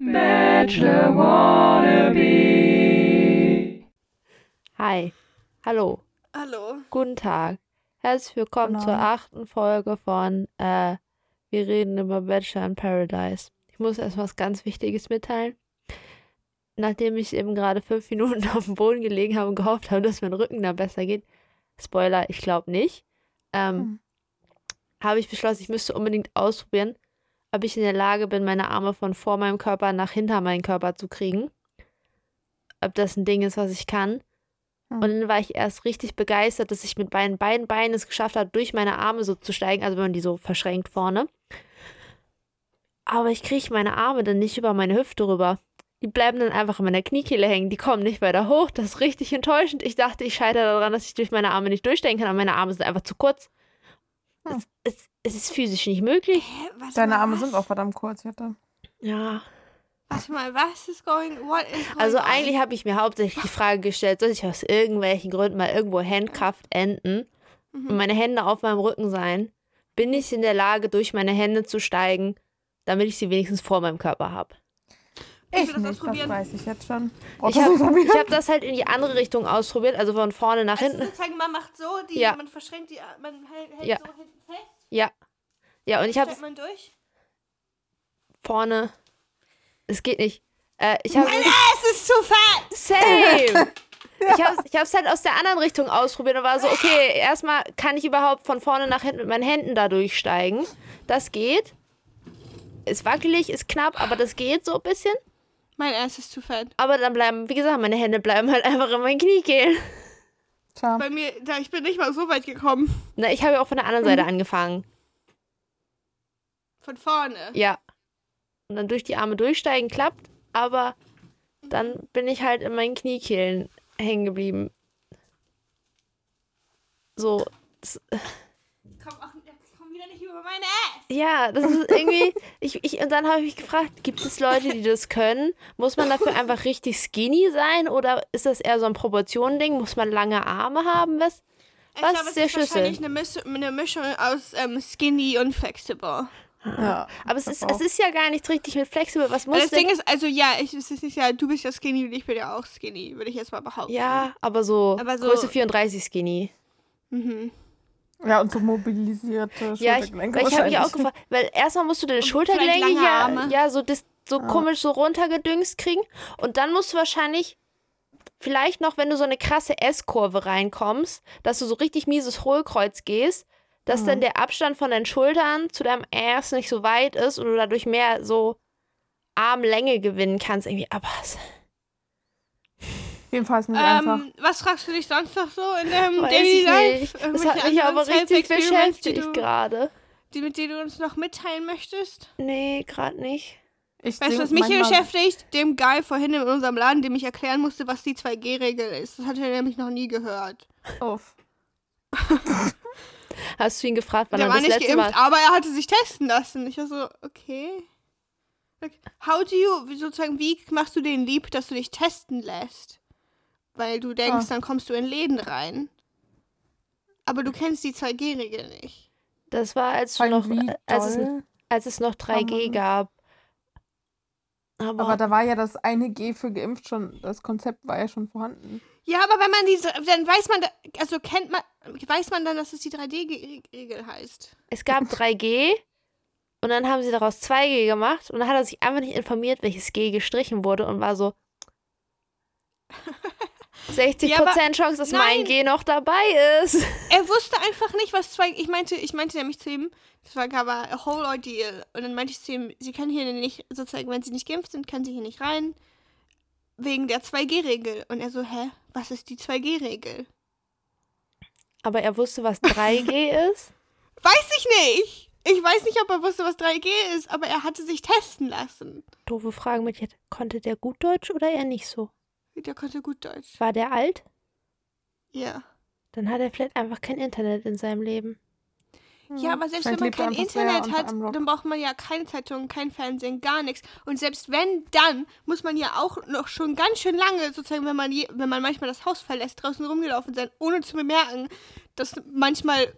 Bachelor Wannabe. Hi. Hallo. Hallo. Guten Tag. Herzlich willkommen Guten zur achten Folge von äh, Wir reden über Bachelor in Paradise. Ich muss erst was ganz Wichtiges mitteilen. Nachdem ich eben gerade fünf Minuten auf dem Boden gelegen habe und gehofft habe, dass mein Rücken da besser geht, Spoiler, ich glaube nicht, ähm, Hm. habe ich beschlossen, ich müsste unbedingt ausprobieren, ob ich in der Lage bin, meine Arme von vor meinem Körper nach hinter meinen Körper zu kriegen. Ob das ein Ding ist, was ich kann. Hm. Und dann war ich erst richtig begeistert, dass ich mit beiden, beiden Beinen es geschafft habe, durch meine Arme so zu steigen, also wenn man die so verschränkt vorne. Aber ich kriege meine Arme dann nicht über meine Hüfte rüber. Die bleiben dann einfach in meiner Kniekehle hängen. Die kommen nicht weiter hoch. Das ist richtig enttäuschend. Ich dachte, ich scheitere daran, dass ich durch meine Arme nicht durchsteigen kann, aber meine Arme sind einfach zu kurz. Hm. Es, es, es ist physisch nicht möglich. Hä, Deine mal, Arme was? sind auch verdammt kurz, Jette. Ja. Warte mal, was ist going, what is going Also eigentlich habe ich mir hauptsächlich die Frage gestellt, soll ich aus irgendwelchen Gründen mal irgendwo handcuffed enden Mhm. und meine Hände auf meinem Rücken sein? Bin ich in der Lage, durch meine Hände zu steigen, damit ich sie wenigstens vor meinem Körper habe? Ich Ich das nicht, das ausprobieren. weiß ich jetzt schon. Ich Brauchst du habe ich hab das halt in die andere Richtung ausprobiert, also von vorne nach Also hinten. sozusagen, man macht so, die, Ja. man verschränkt die, man hält, hält Ja. so hinten fest, Ja. Ja, und ich habe man durch. vorne. Es geht nicht. Äh, ich habe. Mein Ass ist zu fett! Same! Ich habe ich hab's halt aus der anderen Richtung ausprobiert und war so, okay, erstmal kann ich überhaupt von vorne nach hinten mit meinen Händen da durchsteigen. Das geht. Ist wackelig, ist knapp, aber das geht so ein bisschen. Mein Ass ist zu fett. Aber dann bleiben, wie gesagt, meine Hände bleiben halt einfach in meinen Kniekehlen. Tja, Bei mir, da, ich bin nicht mal so weit gekommen. Na, ich habe ja auch von der anderen Seite angefangen. Von vorne. Ja. Und dann durch die Arme durchsteigen klappt, aber dann bin ich halt in meinen Kniekehlen hängen geblieben. So. Das, Komm, auch, komm wieder nicht über meine Ass! ja, das ist irgendwie. Ich, ich, und dann habe ich mich gefragt, gibt es Leute, die das können? Muss man dafür einfach richtig skinny sein oder ist das eher so ein Proportionending? Muss man lange Arme haben? Was? Ich Was glaube, ist der Schlüssel? wahrscheinlich eine, Misch eine Mischung aus ähm, skinny und flexible. Ja. Aber es ist, es ist ja gar nichts richtig mit flexibel. Was muss das denn? Ding ist, also ja, ich, es ist nicht ja, du bist ja skinny und ich bin ja auch skinny, würde ich jetzt mal behaupten. Ja, aber so, Aber so- Größe 34 skinny. Mhm. ja, und so mobilisierte Ja, ich, Schultergelenke weil ich habe mich auch gefragt, weil erstmal musst du deine Und Schultergelenke ja, ja so, dis, so Ja. komisch so runtergedüngst kriegen und dann musst du wahrscheinlich vielleicht noch, wenn du so eine krasse S-Kurve reinkommst, dass du so richtig mieses Hohlkreuz gehst, dass Mhm. dann der Abstand von deinen Schultern zu deinem Ass nicht so weit ist und du dadurch mehr so Armlänge gewinnen kannst irgendwie, aber es- Jedenfalls nicht einfach. Ähm, was fragst du dich sonst noch so in deinem weiß Daily Life? Das hat mich aber richtig beschäftigt gerade. Die, mit denen du uns noch mitteilen möchtest? Nee, gerade nicht. Ich Weißt du, was mich hier beschäftigt? Dem Guy vorhin in unserem Laden, dem ich erklären musste, was die 2G-Regel ist. Das hat er nämlich noch nie gehört. Uff. Hast du ihn gefragt, wann der er war das nicht letzte Mal... geimpft, aber er hatte sich testen lassen. Ich war so, okay. How do you, wie- sozusagen, wie machst du den lieb, dass du dich testen lässt? Weil du denkst, Ah. dann kommst du in Läden rein. Aber du kennst die 2G-Regel nicht. Das war, als, du noch, als, es, als es noch 3G man- gab. Aber, Aber da war ja das eine G für geimpft schon, das Konzept war ja schon vorhanden. Ja, aber wenn man diese, dann weiß man, da- also kennt man, weiß man dann, dass es die 3D-Regel heißt. es gab 3G und dann haben sie daraus 2G gemacht und dann hat er sich einfach nicht informiert, welches G gestrichen wurde und war so 60% Ja, aber- Chance, dass mein Nein. G noch dabei ist. Er wusste einfach nicht, was zwei. Ich meinte, ich meinte nämlich zu ihm, das war aber a whole ordeal. Und dann meinte ich zu ihm, sie können hier nicht, sozusagen, wenn sie nicht geimpft sind, können sie hier nicht rein. Wegen der 2G-Regel. Und er so, hä? Was ist die 2G-Regel? Aber er wusste, was 3G ist. Weiß ich nicht! Ich weiß nicht, ob er wusste, was 3G ist, aber er hatte sich testen lassen. Doofe Frage mit jetzt. Konnte der gut Deutsch oder eher nicht so? Der konnte gut Deutsch. War der alt? Ja. Dann hat er vielleicht einfach kein Internet in seinem Leben. Ja, aber selbst Vielleicht wenn man kein Internet hat, dann braucht man ja keine Zeitung, kein Fernsehen, gar nichts. Und selbst wenn, dann muss man ja auch noch schon ganz schön lange, sozusagen, wenn man, je, wenn man manchmal das Haus verlässt, draußen rumgelaufen sein, ohne zu bemerken, dass manchmal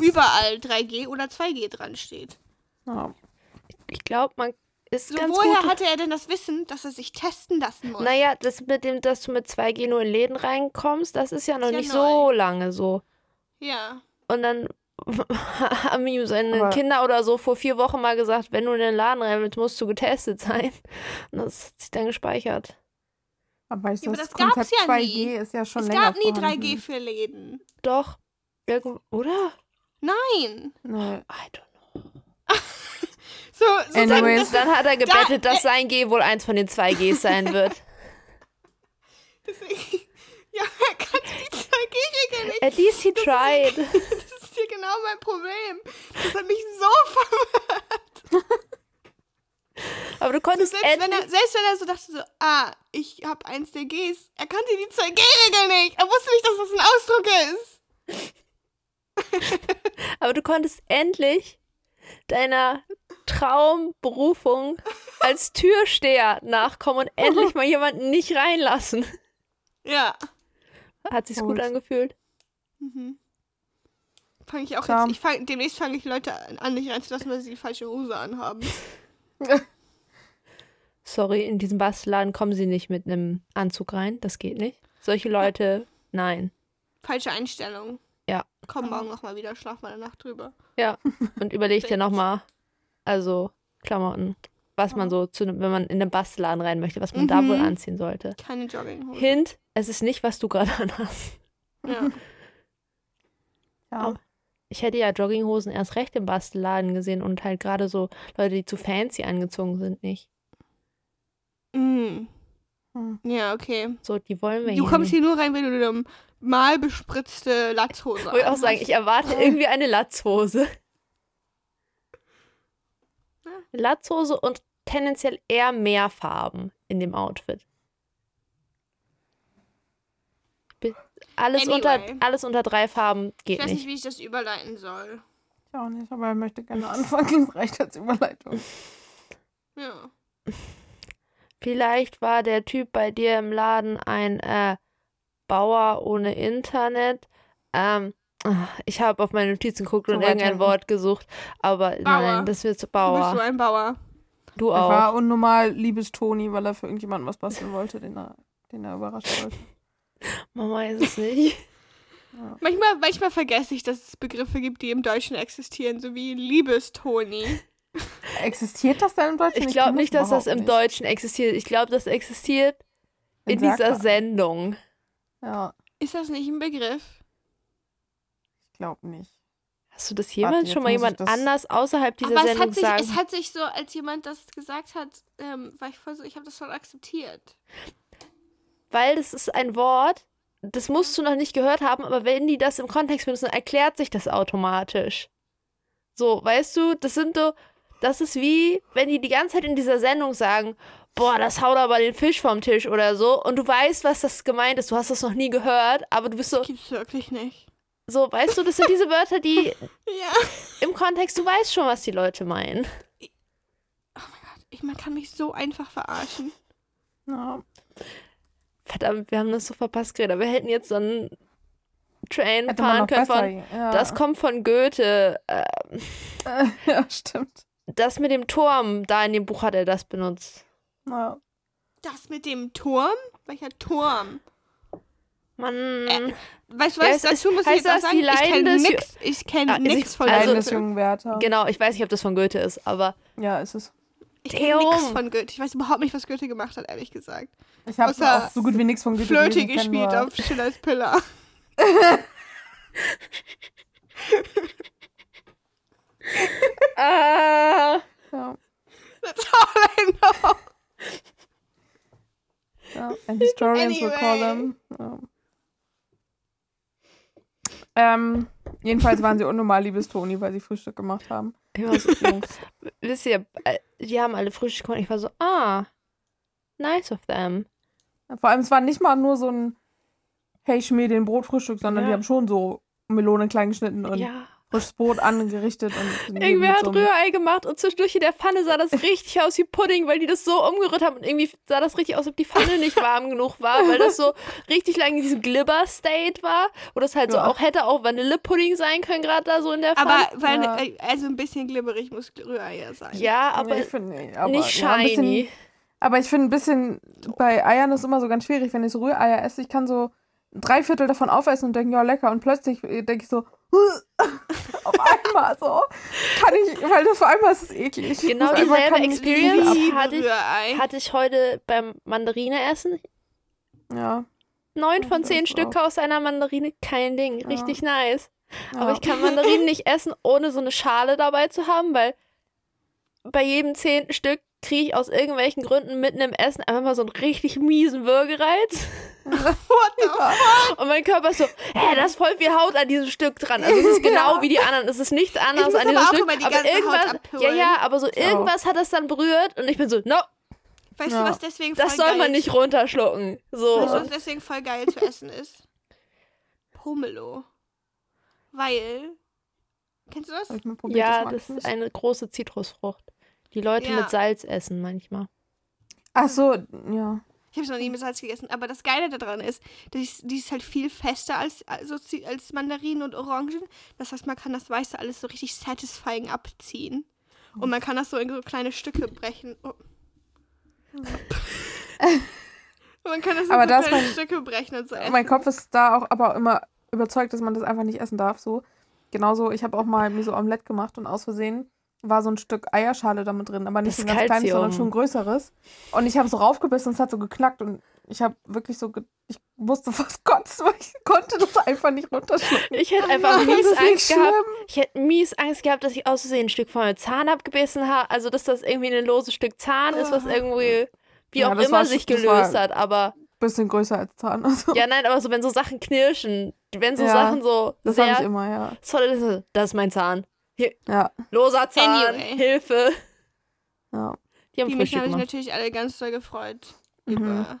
überall 3G oder 2G dran steht. Ja. Ich glaube, man ist So, ganz woher gut. hatte er denn das Wissen, dass er sich testen lassen muss? Naja, das mit dem, dass du mit 2G nur in Läden reinkommst, das ist ja noch ja nicht neu. so lange so. Ja. Und dann haben ihm seine Aber- Kinder oder so vor vier Wochen mal gesagt, wenn du in den Laden rein willst, musst du getestet sein. Und das hat sich dann gespeichert. Aber ich Ja, aber das, das gab's Konzept ja 2G nie. ist ja schon es länger gab nie vorhanden. 3G für Läden. Doch. Irgendwo- Oder? Nein. Nee. I don't know. So, so Anyways. das, Dann hat er gebettet, Da- dass sein G wohl eins von den zwei Gs sein wird. deswegen, ja, er kann die 2G-Regel nicht. At least he tried. Das ist hier genau mein Problem. Das hat mich so verwirrt. Aber du konntest Selbst wenn, er, selbst wenn er so dachte, so, ah, ich habe eins der Gs, er kannte die 2G-Regel nicht. Er wusste nicht, dass das ein Ausdruck ist. Aber du konntest endlich deiner Traumberufung als Türsteher nachkommen und endlich mal jemanden nicht reinlassen. Ja. Hat sich's gut Gut. angefühlt. Mhm. Fange ich auch Klar. jetzt, ich fang, demnächst fange ich Leute an, nicht reinzulassen, weil sie die falsche Hose anhaben. Sorry, in diesem Bastelladen kommen sie nicht mit einem Anzug rein. Das geht nicht. Solche Leute, nein. Falsche Einstellung. Ja. Komm morgen nochmal wieder, schlaf mal eine Nacht drüber. Ja. Und überleg dir nochmal, also Klamotten, was man so, zu, nem- wenn man in den Bastelladen rein möchte, was man da Mhm. wohl anziehen sollte. Keine Jogginghose. Hint, es ist nicht, was du gerade anhast. Ja. Ja. Ich hätte ja Jogginghosen erst recht im Bastelladen gesehen und halt gerade so Leute, die zu fancy angezogen sind, nicht. Mm. Hm. Ja, okay. So, die wollen wir Du hier kommst nicht. hier nur rein, wenn du eine mal bespritzte Latzhose Wollte ich auch sagen, ich erwarte irgendwie eine Latzhose. Latzhose und tendenziell eher mehr Farben in dem Outfit. Alles, unter, Anyway. alles unter drei Farben Ich geht weiß nicht, nicht. wie ich das überleiten soll. Ich auch nicht, aber er möchte gerne anfangen. Das reicht als Überleitung. Ja. Vielleicht war der Typ bei dir im Laden ein äh, Bauer ohne Internet. Ähm, ich habe auf meine Notizen geguckt und irgendein hinten. Wort gesucht, aber Bauer. nein, das wird zu Du bist so Bauer. ein Bauer. Du Er auch. war unnormal liebes Toni, weil er für irgendjemanden was basteln wollte, den er, den er überraschen wollte. Mama ist es nicht. Manchmal, manchmal vergesse ich, dass es Begriffe gibt, die im Deutschen existieren, so wie Liebestoni. Existiert das denn im Deutschen? Ich glaube nicht, dass das im nicht. Deutschen existiert. Ich glaube, das existiert in Dann sag dieser. Sendung. Ja, Ist das nicht ein Begriff? ich glaube nicht. Hast du das jemals schon mal jemand das- anders außerhalb dieser Aber es Sendung hat, sich, sagen? es hat sich so, als jemand das gesagt hat, ähm, war ich voll so, ich habe das voll akzeptiert. Weil das ist ein Wort, das musst du noch nicht gehört haben, aber wenn die das im Kontext benutzen, erklärt sich das automatisch. So, weißt du, das sind so, das ist wie, wenn die die ganze Zeit in dieser Sendung sagen, boah, das haut aber den Fisch vom Tisch oder so, und du weißt, was das gemeint ist, du hast das noch nie gehört, aber du bist so, Gibt's wirklich nicht. so, weißt du, das sind diese Wörter, die Ja. im Kontext, du weißt schon, was die Leute meinen. Ich, man kann mich so einfach verarschen. Ja. Verdammt, wir haben das so verpasst gerade, wir hätten jetzt so einen Train Hätte fahren können besser. von, ja. das kommt von Goethe, äh, ja, stimmt. Das mit dem Turm, da in dem Buch hat er das benutzt. Ja. Das mit dem Turm? Welcher Turm? Mann. Äh, Weißt du Ja, was, es dazu ist- muss ich jetzt das sagen, die ich kenne nix, ich kenn Ah, nix ich- von also- Leiden des Goethe. jungen Werther. Genau, ich weiß nicht, ob das von Goethe ist, aber Ja, ist es. Ich kenne nix Theom. von Goethe. Ich weiß überhaupt nicht, was Goethe gemacht hat, ehrlich gesagt. Ich habe auch so gut wie nichts von Goethe Flöte gelesen, gespielt nur- auf Schillers Pillar. ah, Ja, That's all I know. ja. And historians will call them. Ja. Ähm, jedenfalls waren sie unnormal liebes Toni, weil sie Frühstück gemacht haben. ich war so, wisst ihr, äh, die haben alle Frühstück gemacht. Ich war so, ah, nice of them. Vor allem, es war nicht mal nur so ein Hey, schmier den Brotfrühstück, sondern Ja. die haben schon so Melonen klein geschnitten und ja, frisches Brot angerichtet und Irgendwer hat so Rührei gemacht und zwischendurch in der Pfanne sah das richtig aus wie Pudding, weil die das so umgerührt haben und irgendwie sah das richtig aus, als ob die Pfanne nicht warm genug war, weil das so richtig lange in diesem Glibber-State war, wo das halt so Ja. auch hätte auch Vanillepudding sein können, gerade da so in der Pfanne. Aber weil, Ja. äh, also ein bisschen glibberig muss Rührei ja sein. ja, aber Nee, ich find, nee, aber, nicht ja, shiny. Aber ich finde ein bisschen, bei Eiern ist immer so ganz schwierig, wenn ich so Rühreier esse, ich kann so drei Viertel davon aufessen und denke, ja, lecker. Und plötzlich denke ich so, auf einmal so. Kann ich, weil das vor einmal ist es eklig. Genau Auf dieselbe Experience hatte ich- hatte ich heute beim Mandarine essen. Ja, Neun von zehn auch. Stücke aus einer Mandarine, kein Ding, Ja. richtig nice. ja. Aber ich kann Mandarinen nicht essen, ohne so eine Schale dabei zu haben, weil bei jedem zehnten Stück kriege ich aus irgendwelchen Gründen mitten im Essen einfach mal so einen richtig miesen Würgereiz. What the fuck? Und mein Körper ist so, hä, da ist voll viel Haut an diesem Stück dran. Also es ist genau Ja. wie die anderen. Es ist nichts anderes muss an diesem aber Stück. immer die aber irgendwas, ja, ja, aber so irgendwas hat das dann berührt und ich bin so, no, Weißt Ja. du, was deswegen voll das soll geil man nicht runterschlucken. So. Weißt du, was deswegen voll geil zu essen ist? Pomelo. Weil. Kennst du das? Ja, das ich ist eine große Zitrusfrucht. Die Leute Ja. mit Salz essen manchmal. Ach so, ja. Ich habe es noch nie mit Salz gegessen, aber das Geile daran ist, die ist, die ist halt viel fester als, also, als Mandarinen und Orangen. Das heißt, man kann das Weiße alles so richtig satisfying abziehen. Und man kann das so in so kleine Stücke brechen. Oh. man kann das in Aber so das kleine mein- Stücke brechen und so essen. Mein Kopf ist da auch aber immer überzeugt, dass man das einfach nicht essen darf. So. Genauso, ich habe auch mal mir so Omelette gemacht und aus Versehen war so ein Stück Eierschale damit drin, aber nicht Das ein ganz kleines, Calcium. sondern schon ein größeres. Und ich habe so raufgebissen und es hat so geknackt und ich habe wirklich so, ich musste fast kotzen, weil ich konnte das einfach nicht runterschlucken. Ich hätte einfach Mann, mies Angst gehabt. schlimm. Ich hätte mies Angst gehabt, dass ich aus Versehen ein Stück von meinem Zahn abgebissen habe. Also, dass das irgendwie ein loses Stück Zahn ist, was irgendwie, wie Ja, auch immer, war sich gelöst hat. Aber, Bisschen größer als Zahn. Also. ja, nein, aber so, wenn so Sachen knirschen, wenn so Ja, Sachen so das habe ich immer, ja. Das ist mein Zahn. Ja, Loser Zahn, Anyway. Hilfe. ja. Die haben mich habe ich gemacht. natürlich alle ganz doll gefreut. Mhm. Über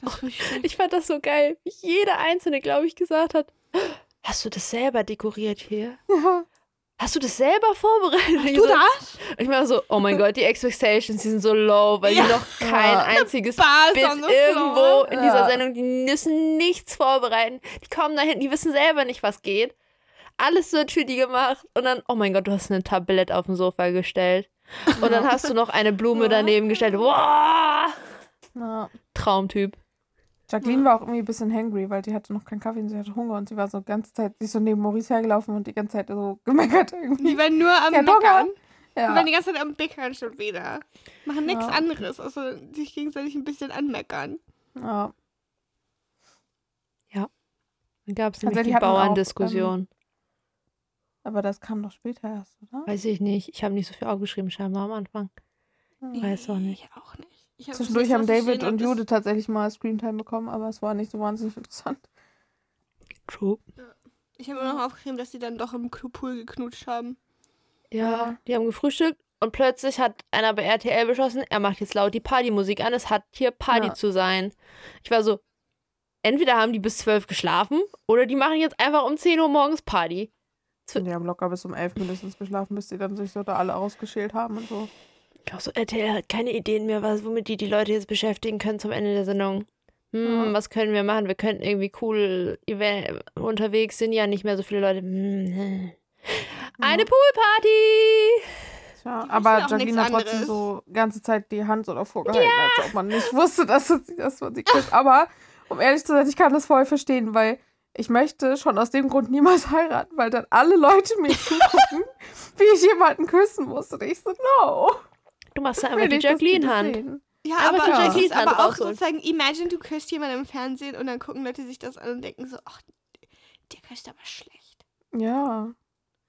das Frühstück. Ich fand das so geil, wie jeder Einzelne, glaube ich, gesagt hat, hast du das selber dekoriert hier? ja. Hast du das selber vorbereitet? Ich Du so, das? Ich war so, oh mein Gott, die Expectations, die sind so low, weil Ja. die noch kein Ja. einziges Bit irgendwo in dieser. Sendung, die müssen nichts vorbereiten. Die kommen da hinten, die wissen selber nicht, was geht. Alles wird für die gemacht. Und dann, oh mein Gott, du hast eine Tablette auf dem Sofa gestellt. Und dann hast du noch eine Blume daneben gestellt. Wow! ja. Traumtyp. Jacqueline war auch irgendwie ein bisschen hangry, weil die hatte noch keinen Kaffee und sie hatte Hunger und sie war so die ganze Zeit, sie ist so neben Maurice hergelaufen und die ganze Zeit so gemeckert irgendwie. Die waren nur am Ja, Meckern. Die Ja. waren die ganze Zeit am Meckern schon wieder. Machen nichts Ja. anderes, außer sich gegenseitig ein bisschen anmeckern. ja. Dann gab es nämlich die auch, Bauerndiskussion. Aber das kam doch später erst, oder? Weiß ich nicht. Ich habe nicht so viel aufgeschrieben, scheinbar am Anfang. Ja. Weiß auch nicht. Ich auch nicht. Ich hab Zwischendurch haben David und Judith tatsächlich mal Screentime bekommen, aber es war nicht so wahnsinnig interessant. True. ist- Ich habe immer noch aufgeschrieben, dass sie dann doch im Pool geknutscht haben. Ja, Ja. die haben gefrühstückt und plötzlich hat einer bei RTL beschlossen, er macht jetzt laut die Partymusik an. Es hat hier Party Ja. zu sein. Ich war so, entweder haben die bis zwölf geschlafen oder die machen jetzt einfach um 10 Uhr morgens Party. Die haben locker bis um elf mindestens geschlafen, bis die dann sich so da alle ausgeschält haben und so. Ich glaube so, RTL hat keine Ideen mehr, was, womit die die Leute jetzt beschäftigen können zum Ende der Sendung. Hm, Ja. was können wir machen? Wir könnten irgendwie cool Event unterwegs, sind ja nicht mehr so viele Leute. Hm. Eine Poolparty! Tja, aber Jacqueline hat trotzdem anderes. so ganze Zeit die Hand so davor gehalten, als ob man nicht wusste, dass, sie- dass man sie küsst. Aber um ehrlich zu sein, ich kann das voll verstehen, weil ich möchte schon aus dem Grund niemals heiraten, weil dann alle Leute mir zugucken, wie ich jemanden küssen muss. Und ich so, no. Du machst da Will einfach die Jacqueline-Hand. Ja, Aber aber, Jacqueline ist aber auch sozusagen, imagine, du küsst jemanden im Fernsehen und dann gucken Leute sich das an und denken so, ach, der küsst aber schlecht. Ja,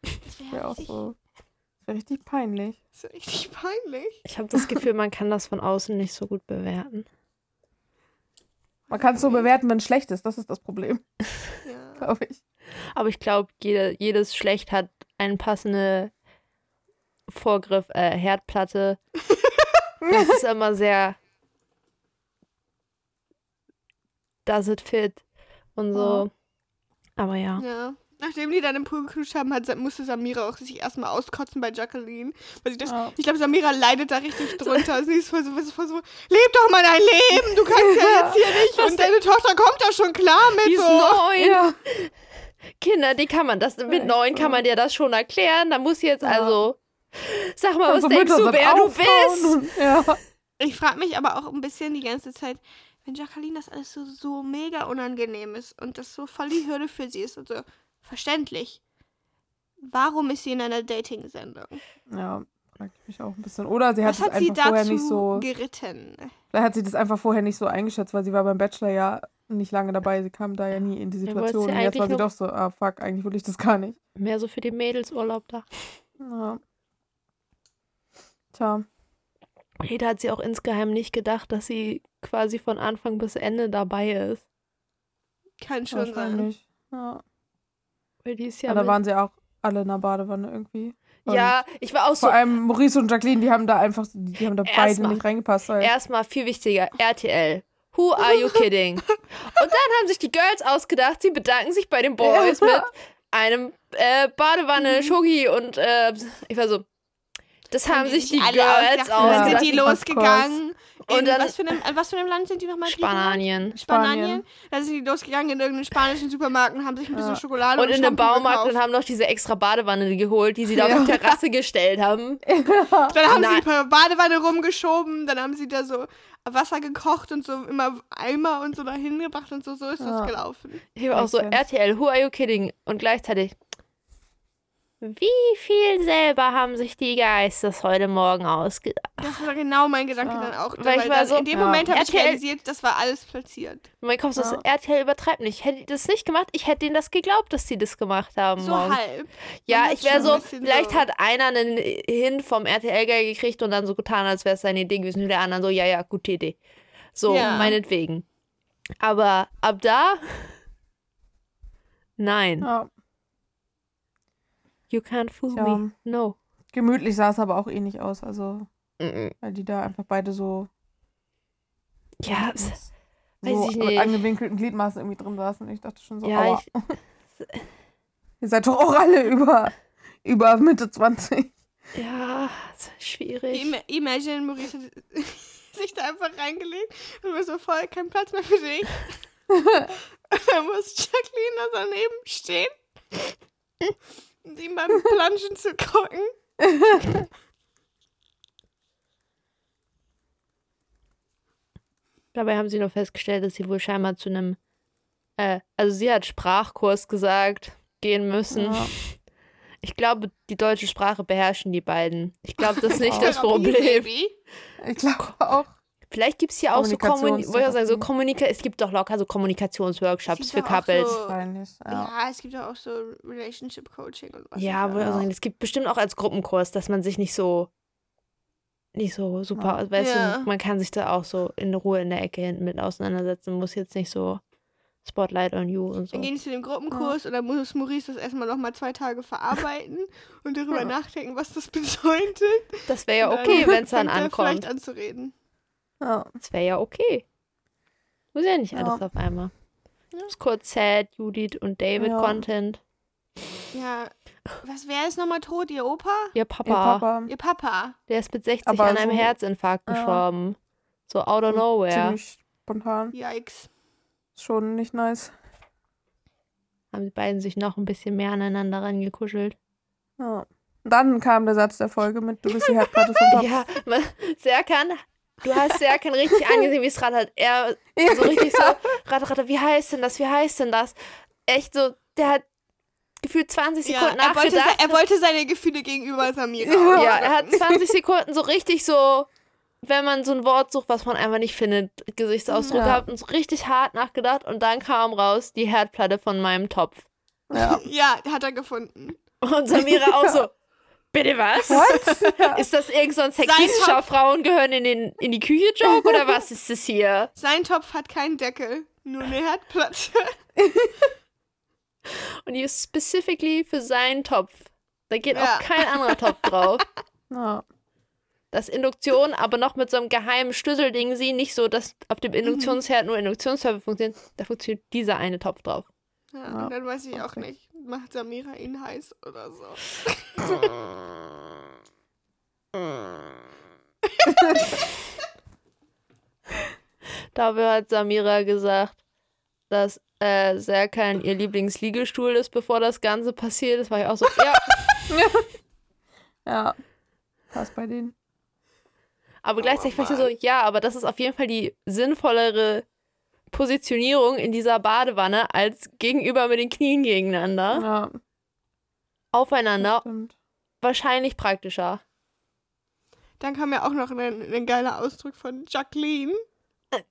Das wäre wäre auch so. Das wäre richtig peinlich. das wär richtig peinlich. Ich habe das Gefühl, man kann das von außen nicht so gut bewerten. Man kann es so bewerten, wenn es schlecht ist. Das ist das Problem, Ja. glaube ich. Aber ich glaube, jede, jedes Schlecht hat eine passende Vorgriff, äh, Herdplatte. Das ist immer sehr. Does it fit? Und so. Aber ja. ja. Nachdem die dann im Pool geknutscht haben, hat, musste Samira auch sich erstmal auskotzen bei Jacqueline. Weil sie das, Ja. Ich glaube, Samira leidet da richtig drunter. sie ist voll so, voll so, leb doch mal dein Leben, du kannst ja jetzt hier nicht. Und deine Tochter kommt da schon klar mit Die ist so. neun. Ja. Kinder, die kann man das, mit neun kann so. man dir das schon erklären. Da muss jetzt Ja. also, sag mal, was denkst du, wer du bist? Ja. Ich frage mich aber auch ein bisschen die ganze Zeit, wenn Jacqueline das alles so, so mega unangenehm ist und das so voll die Hürde für sie ist und so verständlich. Warum ist sie in einer Dating-Sendung? Ja, frag ich mich auch ein bisschen. Oder sie hat Was es hat sie einfach vorher dazu nicht so. geritten? Vielleicht hat sie das einfach vorher nicht so eingeschätzt, weil sie war beim Bachelor ja nicht lange dabei. Sie kam da ja nie in die Situation. sie Und jetzt war sie doch so, ah fuck, eigentlich will ich das gar nicht. Mehr so für den Mädelsurlaub da. Ja. Tja. Rita hat sie auch insgeheim nicht gedacht, dass sie quasi von Anfang bis Ende dabei ist. Kann schon sein. Ja. Weil die ist Ja, ja. da waren sie auch alle in der Badewanne irgendwie. Und ja, ich war auch so. Vor allem Maurice und Jacqueline, die haben da einfach, die haben da beide Erstmal. nicht reingepasst. Weil, Erstmal viel wichtiger, RTL. Who are you kidding? Und dann haben sich die Girls ausgedacht, sie bedanken sich bei den Boys Ja. mit einem äh, Badewanne, Schoki und äh, ich war so, das haben sich die alle Girls ausgedacht. Sind die losgegangen. Und In, dann- was, für einem, was für einem Land sind die nochmal? Spanien. Spanien. Spanien. Dann sind die losgegangen in irgendeinen spanischen Supermarkt und haben sich ein bisschen Ja. Schokolade Und und, in einem Shampoo Baumarkt gekauft. und haben noch diese extra Badewanne geholt, die sie da auf die Ja. Terrasse gestellt haben. Dann haben sie Nein. die Badewanne rumgeschoben, dann haben sie da so Wasser gekocht und so immer Eimer und so dahin gebracht und so, so ist das Ja. gelaufen. Ich war auch so. RTL, who are you kidding? Und gleichzeitig, wie viel selber haben sich die Geistes heute Morgen ausgedacht? Das war genau mein Gedanke Ja. dann auch. Weil ich war so- in dem Ja. Moment habe ich RTL realisiert, das war alles platziert. Mein Kopf ist Ja. RTL übertreibt nicht. Hätte ich das nicht gemacht, ich hätte denen das geglaubt, dass sie das gemacht haben. So morgens. halb. Ja, ich wäre so, vielleicht so- hat einer einen Hin vom RTL-Geil gekriegt und dann so getan, als wäre es seine Idee gewesen. Und der andere so, ja, ja, gute Idee. So, Ja. meinetwegen. Aber ab da, nein. ja. You can't fool Tja. me. No. Gemütlich sah es aber auch eh nicht aus. Also, weil die da einfach beide so, Ja, so weiß ich mit nicht. angewinkelten Gliedmaßen irgendwie drin saßen. Und ich dachte schon so, Ja, aua. ich, Ihr seid doch auch alle über, über Mitte 20. ja, ist schwierig. Im Imagine, Maurice hat sich da einfach reingelegt und war so voll, kein Platz mehr für dich. da muss Jacqueline da daneben stehen und ihm beim Planschen zu gucken. Dabei haben sie nur festgestellt, dass sie wohl scheinbar zu einem, äh, also sie hat Sprachkurs gesagt, gehen müssen. Ja. Ich glaube, die deutsche Sprache beherrschen die beiden. Ich glaube, das ist nicht das Problem. Ich glaube auch. Vielleicht gibt es hier auch so sagen, so Kommunika es gibt doch locker so Kommunikationsworkshops für Couples. so-. Ja. Ja. es gibt ja auch so Relationship Coaching und was. Ja, wollte ich Ja. sagen, es gibt bestimmt auch als Gruppenkurs, dass man sich nicht so nicht so super, Ja. weißt Ja. du, man kann sich da auch so in Ruhe in der Ecke hinten mit auseinandersetzen, muss jetzt nicht so Spotlight on you und so. Dann gehen die zu dem Gruppenkurs und dann muss Maurice das erstmal nochmal zwei Tage verarbeiten und darüber Ja. nachdenken, was das bedeutet. Das wäre ja okay, wenn es dann fängt er Vielleicht ankommt. Ja. Das wäre ja okay. Muss ja nicht alles Ja. auf einmal. Ja. Ist kurz Sad, Judith und David Ja. Content. Ja, was wäre jetzt nochmal tot? Ihr Opa? Ihr Ihr Papa, Papa. Ihr Papa? der ist mit 60 Aber an einem so- Herzinfarkt Ja. gestorben. So out of nowhere. Ziemlich spontan. Yikes. Schon nicht nice. Haben die beiden sich noch ein bisschen mehr aneinander rangekuschelt. Ja. Dann kam der Satz der Folge mit, du bist die Herdplatte vom Topf. Ja, man, Serkan, du hast Serkan richtig angesehen, wie es gerade hat. Er Ja. so richtig so, Rate, Rate, wie heißt denn das, wie heißt denn das? Echt so, der hat gefühlt 20 Ja, Sekunden er, wollte, er wollte seine Gefühle gegenüber Samira Ja. Ja, er hat ausdrücken. 20 Sekunden so richtig so, wenn man so ein Wort sucht, was man einfach nicht findet, Gesichtsausdruck Ja. gehabt und so richtig hart nachgedacht und dann kam raus die Herdplatte von meinem Topf. Ja. Ja, hat er gefunden. Und Samira auch so, bitte was? What? Ist das irgend so ein sexistischer Topf. Frauen gehören in, den, in die Küche-Joke oder was ist das hier? Sein Topf hat keinen Deckel, nur eine Herdplatte. Und die ist specifically für seinen Topf. Da geht Ja. auch kein anderer Topf drauf. Ja. Das ist Induktion, aber noch mit so einem geheimen Schlüsselding sie nicht so, dass auf dem Induktionsherd nur Induktionsserver funktioniert. Da funktioniert dieser eine Topf drauf. Ja, Ja, dann weiß ich auch okay. nicht. Macht Samira ihn heiß oder so. Dafür hat Samira gesagt, dass äh, Serkan ihr Lieblingsliegestuhl ist, bevor das Ganze passiert ist. War ich auch so, ja. Ja. Passt bei denen. Aber gleichzeitig war ich so, ja, aber das ist auf jeden Fall die sinnvollere Positionierung in dieser Badewanne als gegenüber mit den Knien gegeneinander. Ja, Aufeinander. Wahrscheinlich praktischer. Dann kam ja auch noch ein, ein geiler Ausdruck von Jacqueline.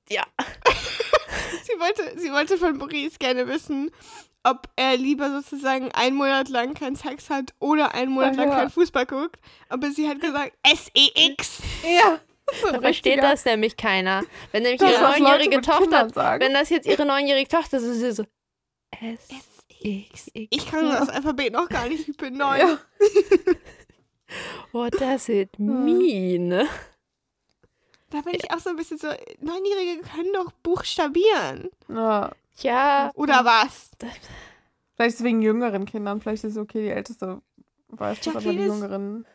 Ja. Sie wollte, sie wollte von Maurice gerne wissen, ob er lieber sozusagen einen Monat lang keinen Sex hat oder einen Monat Ach lang ja. keinen Fußball guckt. Aber sie hat gesagt, SEX. Ja. Da versteht das nämlich keiner. Wenn nämlich Das, ihre neunjährige Tochter, wenn das jetzt ihre neunjährige Tochter ist, ist sie so S X X. Ich kann das Alphabet noch gar nicht, ich bin neun. Ja. What does it mean? Da bin ich auch so ein bisschen so, Neunjährige können doch buchstabieren. ja. Ja, Oder was? Vielleicht ist es wegen jüngeren Kindern. Vielleicht ist es okay, die Älteste weiß das, aber die Jacqueline ist- Jüngeren.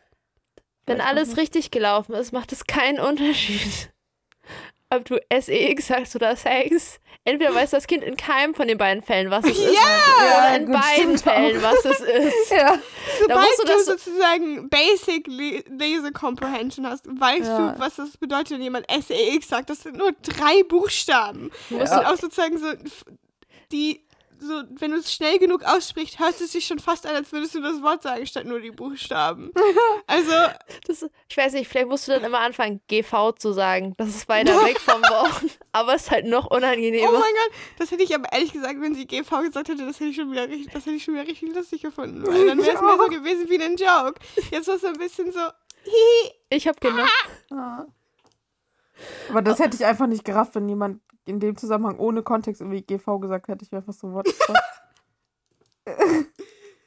Wenn alles richtig gelaufen ist, macht es keinen Unterschied. Ob du SEX sagst oder Sex. Entweder weiß das Kind in keinem von den beiden Fällen, was es ist. Ja, Oder in gut, beiden Fällen, was es ist. Ja. Sobald musst du du, das- sozusagen Basic Le Laser Comprehension hast, weißt Ja. du, was das bedeutet, wenn jemand SEX sagt. Das sind nur drei Buchstaben. Das Ja. sind auch sozusagen so, die, so, wenn du es schnell genug aussprichst, hört es sich schon fast an, als würdest du das Wort sagen, statt nur die Buchstaben. Also, Das, ich weiß nicht, vielleicht musst du dann immer anfangen, GV zu sagen. Das ist weiter weg vom Wort. Aber es ist halt noch unangenehmer. oh mein Gott, das hätte ich aber ehrlich gesagt, wenn sie GV gesagt hätte, das hätte ich schon wieder richtig, das hätte ich schon wieder richtig lustig gefunden. Weil dann wäre es mir so gewesen wie ein Joke. Jetzt war es so ein bisschen so, hihi. ich habe genau. Ja. Aber das hätte ich einfach nicht gerafft, wenn jemand in dem Zusammenhang ohne Kontext irgendwie GV gesagt hätte. Ich wäre einfach so, what the fuck?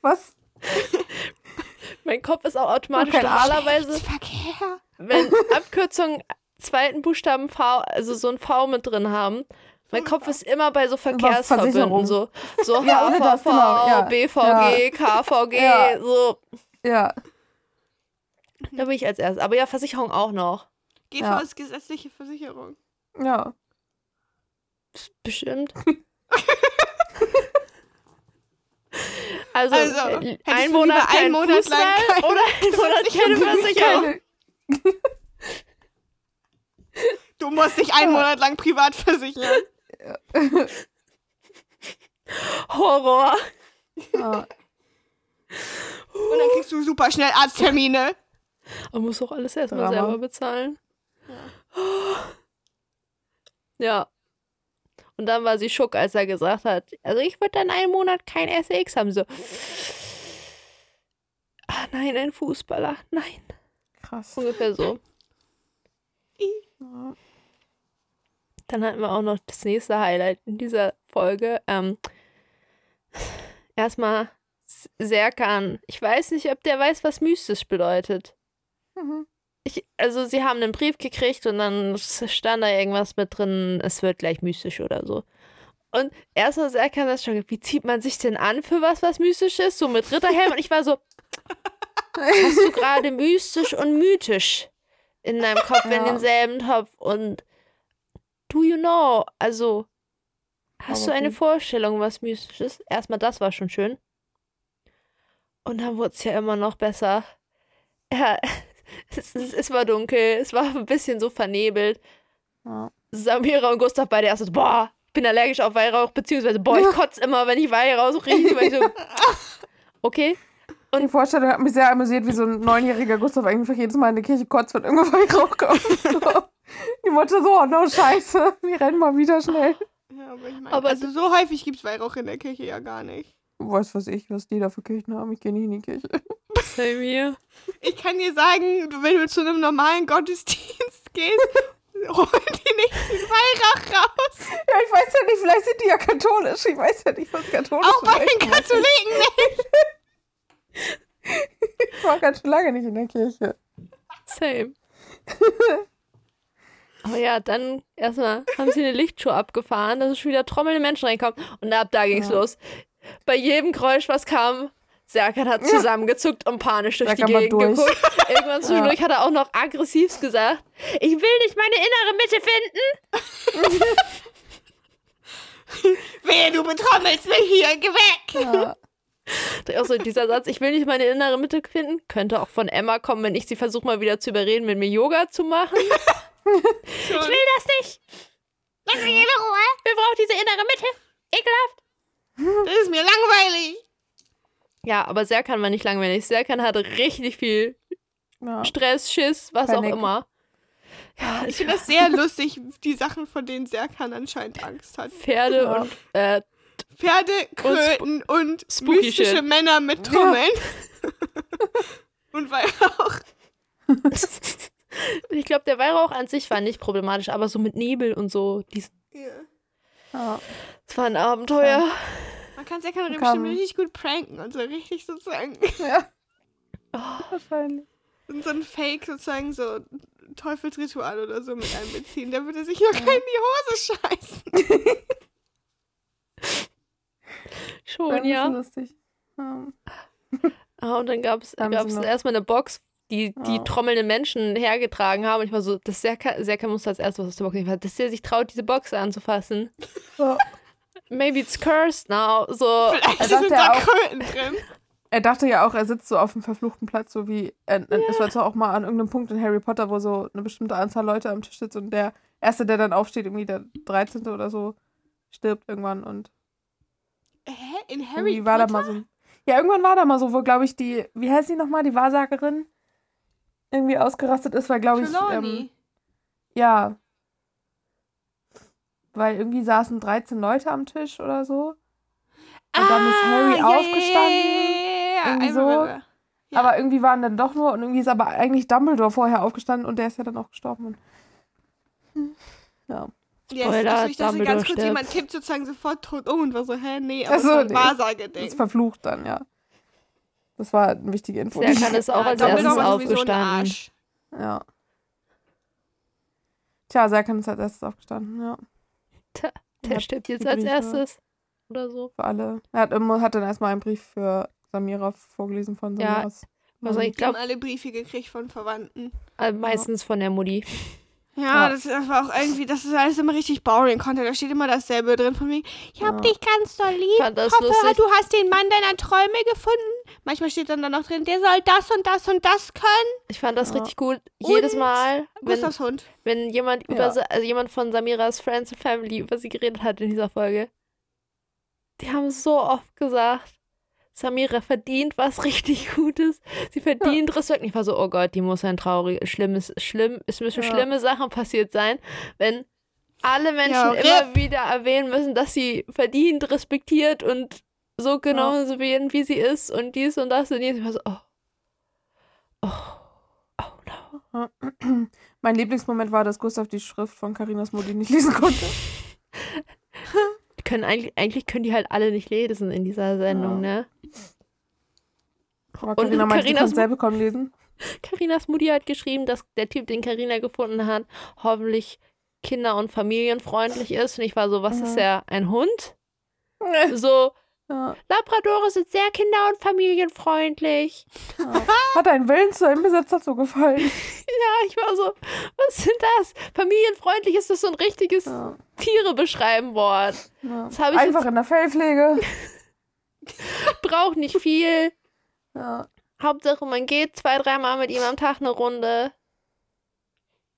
Was? Mein Kopf ist auch automatisch normalerweise, Verkehr. wenn Abkürzungen zweiten Buchstaben V, also so ein V mit drin haben. Mein Kopf ist immer bei so Verkehrsverbünden, so, so Ja, HVV, genau, ja. BVG, KVG, Ja. so. Ja. Da bin ich als erstes. Aber ja, Versicherung auch noch. GV Ja. ist gesetzliche Versicherung. Ja. Bestimmt. Also, Also, äh, ein Monat kein Monat Fußball lang keine oder ein Monat keine Versicherung. Du musst dich einen Monat lang privat versichern. Horror. ja. Und dann kriegst du super schnell Arzttermine. Man muss auch alles erstmal selber bezahlen. Ja. Und dann war sie schock, als er gesagt hat, also ich würde dann einen Monat kein SX haben. So. Ah nein, ein Fußballer. Nein. Krass. Ungefähr so. Ja. Dann hatten wir auch noch das nächste Highlight in dieser Folge. Ähm, erstmal Serkan. Ich weiß nicht, ob der weiß, was mystisch bedeutet. Mhm. Ich, also sie haben einen Brief gekriegt und dann stand da irgendwas mit drin, es wird gleich mystisch oder so. Und erstmal Serkan das schon, wie zieht man sich denn an für was, was mystisch ist? So mit Ritterhelm. Und ich war so, hast du gerade mystisch und mythisch in deinem Kopf in Ja. denselben Topf? Und do you know? Also, hast Aber du eine gut. Vorstellung, was mystisch ist? Erstmal, das war schon schön. Und dann wurde es ja immer noch besser. Ja, es, es, es war dunkel, es war ein bisschen so vernebelt. Ja. Samira und Gustav beide erst so, boah, ich bin allergisch auf Weihrauch, beziehungsweise, boah, ich kotze immer, wenn ich Weihrauch rieche. Weil ich so, okay, Die Vorstellung hat mich sehr amüsiert, wie so ein neunjähriger Gustav einfach jedes Mal in die Kirche kotzt, wenn irgendwo Weihrauch kommt. So. Die Mutter so, oh no, scheiße, wir rennen mal wieder schnell. Ja, aber ich meine, Aber also so häufig gibt es Weihrauch in der Kirche ja gar nicht. Weiß was ich, was die da für Kirchen haben. Ich gehe nicht in die Kirche. same here. Ich kann dir sagen, wenn du zu einem normalen Gottesdienst gehst, hol die nicht den Weihrauch raus. Ja, ich weiß ja nicht, vielleicht sind die ja katholisch. Ich weiß ja nicht, was katholisch Auch bei den Katholiken nicht. Ich war ganz schön lange nicht in der Kirche. Same. Aber ja, dann erstmal haben sie eine Lichtshow abgefahren, dass es schon wieder trommelnde Menschen reinkommen. Und ab da ging's Ja. los. Bei jedem Geräusch, was kam, Serkan hat zusammengezuckt und panisch durch Serkan die Gegend geguckt. Irgendwann zwischendurch hat er auch noch aggressiv gesagt, ich will nicht meine innere Mitte finden. Wehe, du betrommelst mich hier, geh weg! Ja. Auch so dieser Satz, ich will nicht meine innere Mitte finden, könnte auch von Emma kommen, wenn ich sie versuche mal wieder zu überreden, mit mir Yoga zu machen. Ich will das nicht. Lass mich in Ruhe. Wer braucht diese innere Mitte? Ekelhaft. Das ist mir langweilig. Ja, aber Serkan war nicht langweilig. Serkan hatte richtig viel Ja. Stress, Schiss, was Panik. auch immer. Ja, Ich finde das sehr lustig, die Sachen, von denen Serkan anscheinend Angst hat. Pferde Ja. und äh, Pferde, Kröten und, Spooky mystische Shit. Männer mit Trommeln. und Weihrauch. ich glaube, der Weihrauch an sich war nicht problematisch, aber so mit Nebel und so, dies, Ja. Ja. das war ein Abenteuer. Man kann Serkan Man bestimmt kann- richtig gut pranken und so richtig sozusagen ja. Oh, Wahrscheinlich. in so ein Fake sozusagen so Teufelsritual oder so mit einbeziehen. Da würde sich locker in die Hose scheißen. schon, Das ist ja. lustig. Ja. Ah, und dann gab es noch- erstmal eine Box, die die Ja. trommelnden Menschen hergetragen haben. Und ich war so, das Serkan, Serkan musste als erstes was aus der Box nehmen, dass der sich traut, diese Box anzufassen. Ja. Maybe it's cursed now. So, Vielleicht Er sind dachte da auch- Kröten drin. Er dachte ja auch, er sitzt so auf dem verfluchten Platz, so wie. Äh, äh, Es war jetzt auch mal an irgendeinem Punkt in Harry Potter, wo so eine bestimmte Anzahl Leute am Tisch sitzt und der Erste, der dann aufsteht, irgendwie der 13. oder so, stirbt irgendwann und Hä? In Harry war da Potter? mal so. ein- Ja, irgendwann war da mal so, wo, glaube ich, die. Wie heißt sie nochmal, die Wahrsagerin? Irgendwie ausgerastet ist, weil, glaube ich. Ähm, ja. Weil irgendwie saßen 13 Leute am Tisch oder so. Und dann ist Harry Ah, aufgestanden. Ja, ja, ja, ja. irgendwie I so. Aber irgendwie waren dann doch nur und irgendwie ist aber eigentlich Dumbledore vorher aufgestanden und der ist ja dann auch gestorben. Und ja. Yes, Spoiler, also ich dachte Dumbledore ganz kurz, stirbt. jemand kippt sozusagen sofort tot um und war so, hä, nee, aber es so, war ein nee. Wahrsageding. ist verflucht dann, ja. Das war eine wichtige Info. Serkan ist auch Ja, als Dumbledore erstes aufgestanden. Ja. Tja, Serkan ist als erstes aufgestanden, ja. Der Hat stirbt jetzt als Briefe erstes. Oder so. Für alle. Er hat, immer, hat dann erstmal einen Brief für Samira vorgelesen von Ja, Samiras. Also ich glaube, alle Briefe gekriegt von Verwandten. meistens von der Mutti. Ja, Ja. das ist war auch irgendwie, das ist alles immer richtig boring Content. Da steht immer dasselbe drin von wegen, ich hab Ja. dich ganz doll lieb. Hoffe, lustig. du hast den Mann deiner Träume gefunden. Manchmal steht dann da noch drin, der soll das und das und das können. Ich fand das Ja. richtig gut. Jedes Und Mal, wenn, Hund. wenn jemand über Ja. Sa- also jemand von Samiras Friends and Family über sie geredet hat in dieser Folge, die haben so oft gesagt, Samira verdient was richtig Gutes. Sie verdient Respekt. Ich war so, oh Gott, die muss ein trauriges, schlimmes, schlimm, es müssen Ja. schlimme Sachen passiert sein, wenn alle Menschen Ja, immer wieder erwähnen müssen, dass sie verdient, respektiert und so genommen so werden, wie sie ist und dies und das und jenes. Ich war so, oh. Oh. Oh no. Mein Lieblingsmoment war, dass Gustav die Schrift von Carinas Mutti nicht lesen konnte. Können eigentlich, eigentlich können die halt alle nicht lesen in dieser Sendung, ne? Aber Und Carina die Carinas selber kaum lesen. Karinas Mutti hat geschrieben, dass der Typ, den Karina gefunden hat, hoffentlich kinder- und familienfreundlich ist. Und ich war so, was Mhm. ist er? Ein Hund? So, Ja, Labradore sind sehr kinder- und familienfreundlich. ja. Hat ein Willen zu einem Besitzer zugefallen. Ja, ich war so, was sind das? Familienfreundlich ist das so ein richtiges Ja, Tiere beschreiben Wort. ja. Das habe ich Einfach in der Fellpflege. Braucht nicht viel. Hauptsache, man geht zwei, dreimal mit ihm am Tag eine Runde.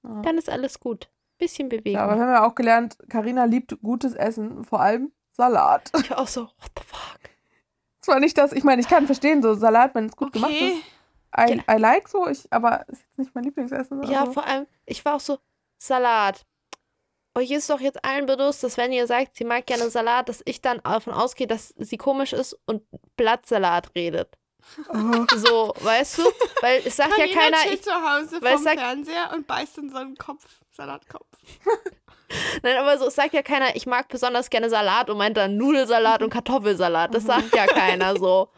Dann ist alles gut. Bisschen Bewegung. Ja, aber wir haben ja auch gelernt, Karina liebt gutes Essen, vor allem Salat. ich war auch so, what the fuck? Zwar nicht das, ich meine, ich kann verstehen, so Salat, wenn es gut gemacht Okay. ist. I, I like so, ich, aber ist jetzt nicht mein Lieblingsessen. Ja, so. vor allem, ich war auch so, Salat. Euch ist doch jetzt allen bewusst, dass wenn ihr sagt, sie mag gerne Salat, dass ich dann davon ausgehe, dass sie komisch ist und Blattsalat redet. Oh. So, weißt du? Weil es sagt ja Carina keiner, chillt ich, zu Hause weil vom sagt- Fernseher und beißt in so einen Kopf, Salatkopf. nein, aber so, es sagt ja keiner, ich mag besonders gerne Salat und meint dann Nudelsalat und Kartoffelsalat. Das sagt ja keiner so.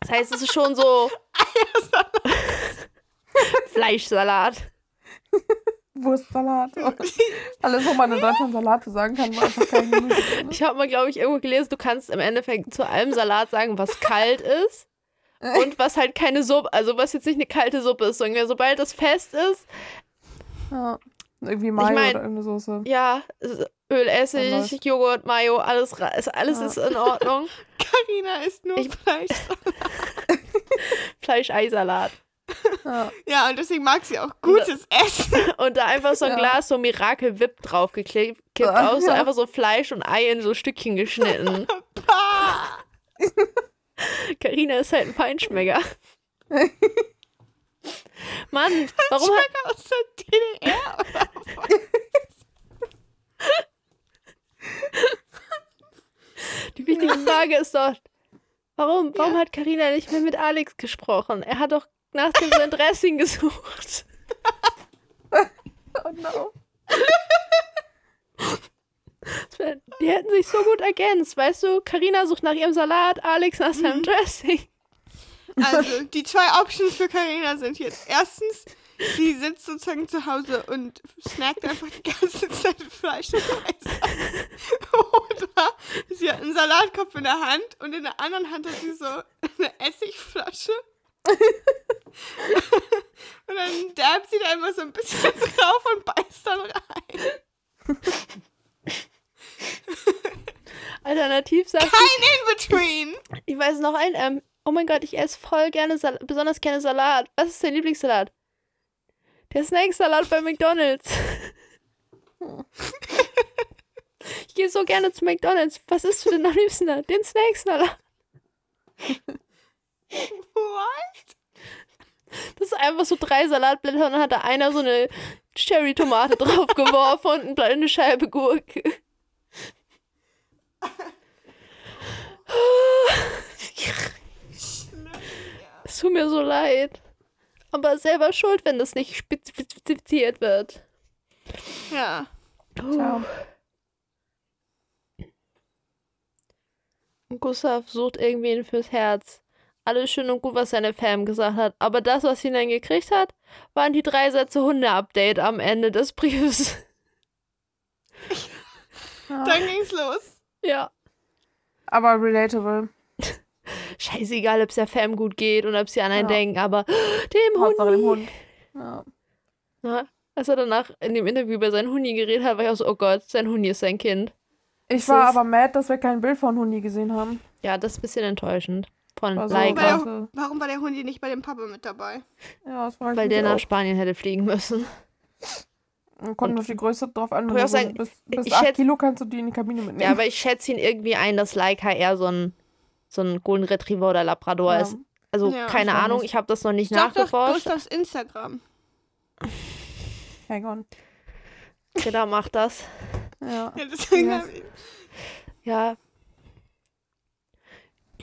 Das heißt, es ist schon so Fleischsalat. Wurstsalat. Alles, wo man in Deutschland Salat zu sagen kann, war einfach kein Gemüse. Ich habe mal, glaube ich, irgendwo gelesen, du kannst im Endeffekt zu allem Salat sagen, was kalt ist. Und was halt keine Suppe, also was jetzt nicht eine kalte Suppe ist, sondern sobald das fest ist, Ja. Irgendwie Mayo mein- oder irgendeine Soße. ja, Öl, Essig. Joghurt, Mayo, alles, alles Ja. ist in Ordnung. Carina isst nur Ich- Fleisch. Fleisch-Eisalat. Ja. Ja, und deswegen mag sie auch gutes Essen. Und da einfach so ein Ja. Glas so Miracle Whip draufgeklebt, kippt Ja. aus, so Ja. einfach so Fleisch und Ei in so Stückchen geschnitten. Carina ist halt ein Feinschmecker. Mann, warum hat, aus der DDR oder was? die wichtige Frage ist doch, warum, warum Ja. hat Carina nicht mehr mit Alex gesprochen? Er hat doch nach dem sein Dressing gesucht. Oh no. Die hätten sich so gut ergänzt, weißt du? Carina sucht nach ihrem Salat, Alex nach seinem Dressing. Also, die zwei Options für Carina sind jetzt. Erstens, sie sitzt sozusagen zu Hause und snackt einfach die ganze Zeit Fleisch und Reis. Oder sie hat einen Salatkopf in der Hand und in der anderen Hand hat sie so eine Essigflasche. und dann dabbt sie da immer so ein bisschen drauf und beißt dann rein. Alternativ sagt Kein In-Between. Ich weiß noch ein, ähm, oh mein Gott, ich esse voll gerne, Sal besonders gerne Salat. Was ist dein Lieblingssalat? Der Snacksalat bei McDonalds. ich gehe so gerne zu McDonalds. Was isst du denn am liebsten da? Den Snacksalat. What? Das ist einfach so drei Salatblätter und dann hat da einer so eine Cherry-Tomate draufgeworfen und eine Scheibe Gurke. Es tut mir so leid. Aber selber schuld, wenn das nicht spezifiziert wird. Ja. Tja. Und Gustav sucht irgendwen fürs Herz. Alles schön und gut, was seine Fam gesagt hat. Aber das, was ihn dann gekriegt hat, waren die drei Sätze Hunde-Update am Ende des Briefes. Ja. Dann ging's los. ja. Aber relatable. Scheißegal, ob es der Fam gut geht und ob sie an einen Ja. denken, aber dem Hund. Hauptsache dem Hund. Ja. Na, als er danach in dem Interview über seinen Hundi geredet hat, war ich auch so, oh Gott, sein Hundi ist sein Kind. Ich Das war aber mad, dass wir kein Bild von Hundi gesehen haben. Ja, das ist ein bisschen enttäuschend. Von War so Leica. Warte. Warum war der Hundi nicht bei dem Papa mit dabei? Ja, das war Weil der nach Spanien hätte fliegen müssen. Kommt auf die Größe drauf an. Ich wenn auch du sagen, bis bis ich 8 schätz- Kilo kannst du die in die Kabine mitnehmen. Ja, aber ich schätze ihn irgendwie ein, dass Leica eher so ein, so ein Golden Retriever oder Labrador Ja. ist. Also Ja, keine wahrscheinlich. Ahnung, ich habe das noch nicht Sag doch nachgeforscht. Gustavs Instagram. Hang on. Jeder macht das. Ja. Ja, deswegen hab ich, Ja.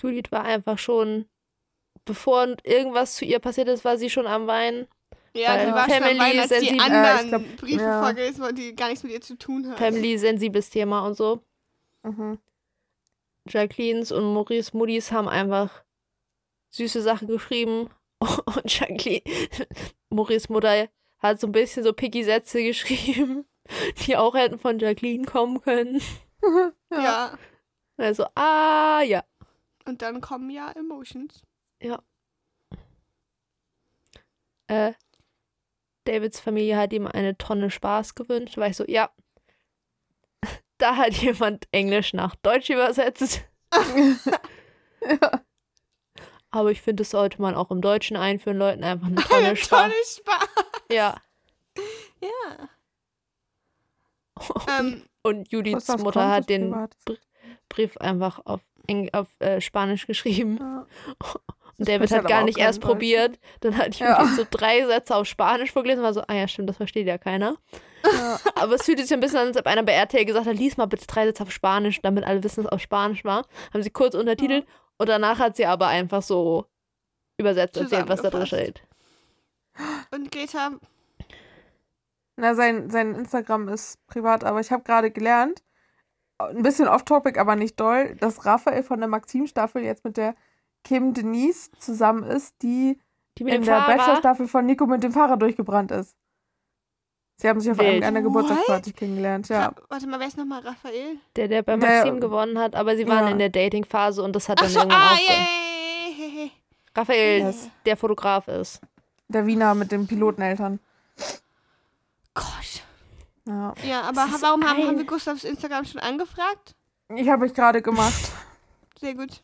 Judith war einfach schon, bevor irgendwas zu ihr passiert ist, war sie schon am Weinen. ja, Weil die war schon Family am Weinen, als die sensibel- anderen Äh, ich glaub, Briefe ja. vorgelesen wurden, die gar nichts mit ihr zu tun haben. Family, sensibles Thema und so. Mhm. Jacquelines und Maurice Moody's haben einfach süße Sachen geschrieben. Und Jacqueline, Maurice Mutter, hat so ein bisschen so picky Sätze geschrieben, die auch hätten von Jacqueline kommen können. Ja. Also, ah, ja. Und dann kommen ja Emotions. Äh, Davids Familie hat ihm eine Tonne Spaß gewünscht. War ich so, ja. Da hat jemand Englisch nach Deutsch übersetzt. ja. Aber ich finde, das sollte man auch im Deutschen einführen, Leuten einfach eine Tonne Eine Spaß. tolle Spaß. Ja. Ja. Ähm, Und Judiths Mutter hat den. Brief einfach auf, auf äh, Spanisch geschrieben. Ja. Und David hat halt gar nicht erst probiert. Dann hat Judith Ja. so drei Sätze auf Spanisch vorgelesen und war so, ah ja, stimmt, das versteht ja keiner. Ja. Aber es fühlt sich ein bisschen an, als ob einer bei RTL gesagt hat, lies mal bitte drei Sätze auf Spanisch, damit alle wissen, dass es auf Spanisch war. Haben sie kurz untertitelt und danach hat sie aber einfach so übersetzt erzählt, was da drin steht. und Greta, Na, sein, sein Instagram ist privat, aber ich habe gerade gelernt, ein bisschen off-topic, aber nicht doll, dass Raphael von der Maxim-Staffel jetzt mit der Kim Denise zusammen ist, die Die in der Bachelor-Staffel von Nico mit dem Fahrer durchgebrannt ist. Sie haben sich auf Wild. einer Geburtstagsparty kennengelernt, ja. Warte mal, wer ist nochmal Raphael? Der, der bei Der- Maxim gewonnen hat, aber sie waren Ja. in der Dating-Phase und das hat Ach dann so, irgendwann ah, aufgehört. yeah. Raphael, Yes. der Fotograf ist. Der Wiener mit den Piloteneltern. Gott. Ja. Ja, aber warum haben, ein- haben wir Gustavs Instagram schon angefragt? Ich habe ich gerade gemacht. Sehr gut.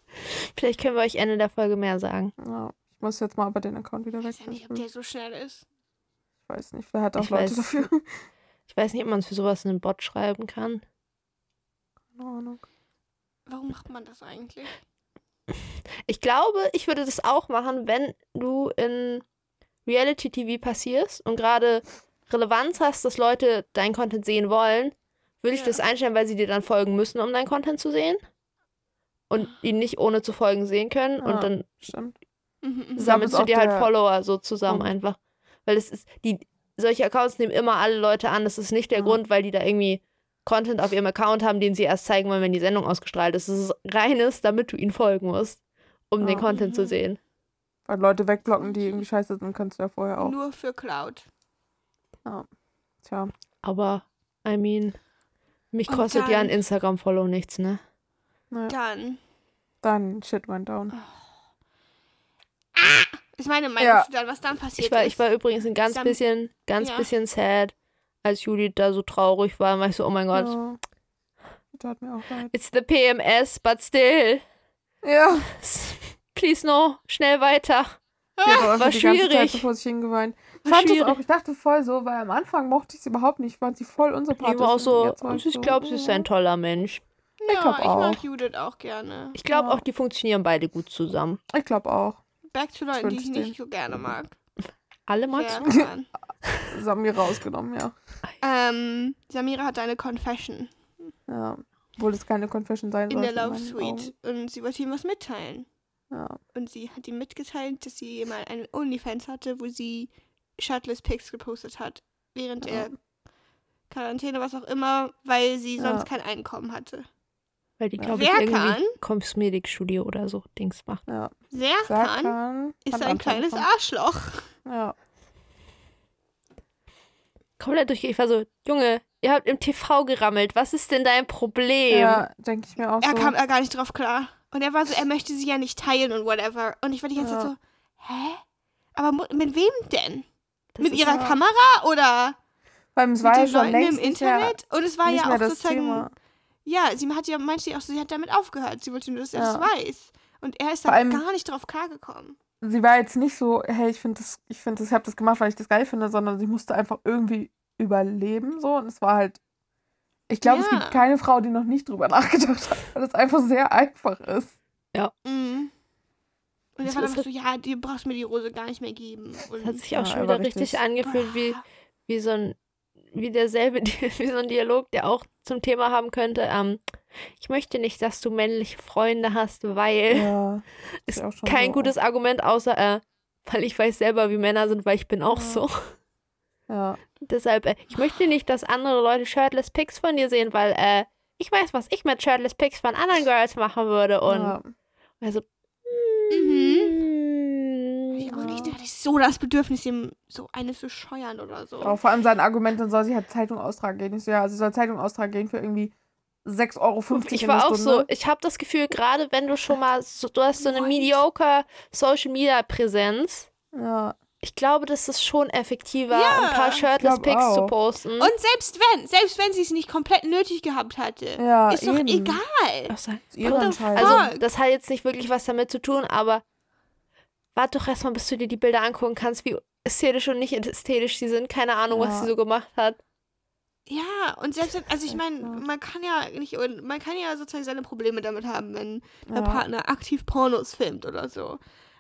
Vielleicht können wir euch Ende der Folge mehr sagen. Ja. Ich muss jetzt mal aber den Account wieder Ich weg. weiß ja nicht, ob der so schnell ist. Ich weiß nicht, wer hat auch Ich Leute weiß. dafür? Ich weiß nicht, ob man es für sowas in einen Bot schreiben kann. Keine Ahnung. Warum macht man das eigentlich? Ich glaube, ich würde das auch machen, wenn du in Reality TV passierst und gerade Relevanz hast, dass Leute deinen Content sehen wollen, würde ich Ja. das einstellen, weil sie dir dann folgen müssen, um deinen Content zu sehen. Und ihn nicht ohne zu folgen sehen können. Ja. Und dann Stimmt. Mhm, mhm. sammelst du dir halt Follower so zusammen einfach. Weil es ist, die, solche Accounts nehmen immer alle Leute an. Das ist nicht der Ja. Grund, weil die da irgendwie Content auf ihrem Account haben, den sie erst zeigen wollen, wenn die Sendung ausgestrahlt ist. Es ist reines, damit du ihnen folgen musst, um den Ja. Content zu Mhm. sehen. Weil Leute wegblocken, die irgendwie scheiße sind, kannst du ja vorher auch. Nur für Cloud. Tja. Aber, I mean, mich Und kostet ja ein Instagram-Follow nichts, ne? Naja. Dann. Dann shit went down. Ist meine Meinung Ja. zu dann, was dann passiert Ich war, ist. ich war übrigens ein ganz Dann- bisschen, ganz Ja. bisschen sad, als Juli da so traurig war. war ich so, oh mein Gott, Ja. Tat mir auch leid. it's the PMS, but still. Ja. Please no, schnell weiter. Hat auch War einfach die ganze Zeit schwierig. vor sich hingeweint. Ich fand schwierig. auch, ich dachte voll so, weil am Anfang mochte ich sie überhaupt nicht. Ich fand sie voll Ich unsympathisch. war auch so, ich so, glaube, sie ist ein toller Mensch. Ja, ich glaub ich mag auch. Judith auch gerne. Ich glaube Ja. auch, die funktionieren beide gut zusammen. Ich glaube auch. Back zu Leuten, die ich nicht so gerne mag. Alle magst kann. Samira rausgenommen, ja. ähm, Samira hat eine Confession Ja. Obwohl es keine Confession sein in soll. der Love Suite und sie wollte ihm was mitteilen. Ja. Und sie hat ihm mitgeteilt, dass sie mal einen OnlyFans hatte, wo sie shirtless Pics gepostet hat. Während Ja. der Quarantäne, was auch immer, weil sie Ja. sonst kein Einkommen hatte. Weil die, Ja. glaube ich, Wer irgendwie? Kosmetikstudio oder so Dings macht. ja. Serkan Serkan ist ein kleines von- Arschloch. Ja. Komplett durch. Ich war so, Junge, ihr habt im TV gerammelt. Was ist denn dein Problem? Ja, denke ich mir auch Er so. kam da gar nicht drauf klar. Und er war so, er möchte sie ja nicht teilen und whatever. Und ich war die ganze Ja. Zeit so, hä? Aber mit wem denn? Das mit ihrer ja- Kamera oder es mit war ja den schon Leuten im längst mehr, Internet? Und es war ja auch sozusagen. Thema. Ja, sie hat ja, meinte sie auch so, sie hat damit aufgehört. Sie wollte nur, dass er Ja. das weiß. Und er ist da allem- gar nicht drauf klargekommen. Sie war jetzt nicht so, hey, ich finde das, ich finde das, ich habe das gemacht, weil ich das geil finde, sondern sie musste einfach irgendwie überleben so und es war halt ich glaube, es Ja. gibt keine Frau, die noch nicht drüber nachgedacht hat, weil es einfach sehr einfach ist. Mhm. Und er war dann so, ja, du brauchst mir die Rose gar nicht mehr geben. Und Das hat sich Ja, auch schon aber wieder richtig, richtig. angefühlt wie, wie so ein, wie derselbe, wie so ein Dialog, der auch zum Thema haben könnte. Ähm, ich möchte nicht, dass du männliche Freunde hast, weil Ja, ist auch schon kein so. gutes Argument, außer äh, weil ich weiß selber, wie Männer sind, weil ich bin auch Ja. so. ja, Deshalb, äh, ich möchte nicht, dass andere Leute shirtless Pics von dir sehen, weil äh, ich weiß, was ich mit shirtless Pics von anderen Girls machen würde. Und ja. also, Mhm. Ich auch nicht, da hatte ich so das Bedürfnis, ihm so eine zu scheuern oder so. Auch vor allem sein Argument, dann soll sie halt Zeitung austragen gehen. Ich so, ja, sie soll Zeitung austragen gehen für irgendwie 6,50 Euro Ich in war der auch so, ich habe das Gefühl, gerade wenn du schon mal, so, du hast so eine mediocre Social Media Präsenz, Ja, ich glaube, das ist schon effektiver, Ja, ein paar ich shirtless Pics zu posten. Und selbst wenn, selbst wenn sie es nicht komplett nötig gehabt hatte, ja ist doch eben. egal. Ach. Also, das hat jetzt nicht wirklich was damit zu tun, aber warte doch erstmal, bis du dir die Bilder angucken kannst, wie ästhetisch und nicht ästhetisch sie sind. Keine Ahnung, was Ja. sie so gemacht hat. Ja, und selbst wenn, also ich meine, man kann ja nicht, man kann ja sozusagen seine Probleme damit haben, wenn der Ja. Partner aktiv Pornos filmt oder so.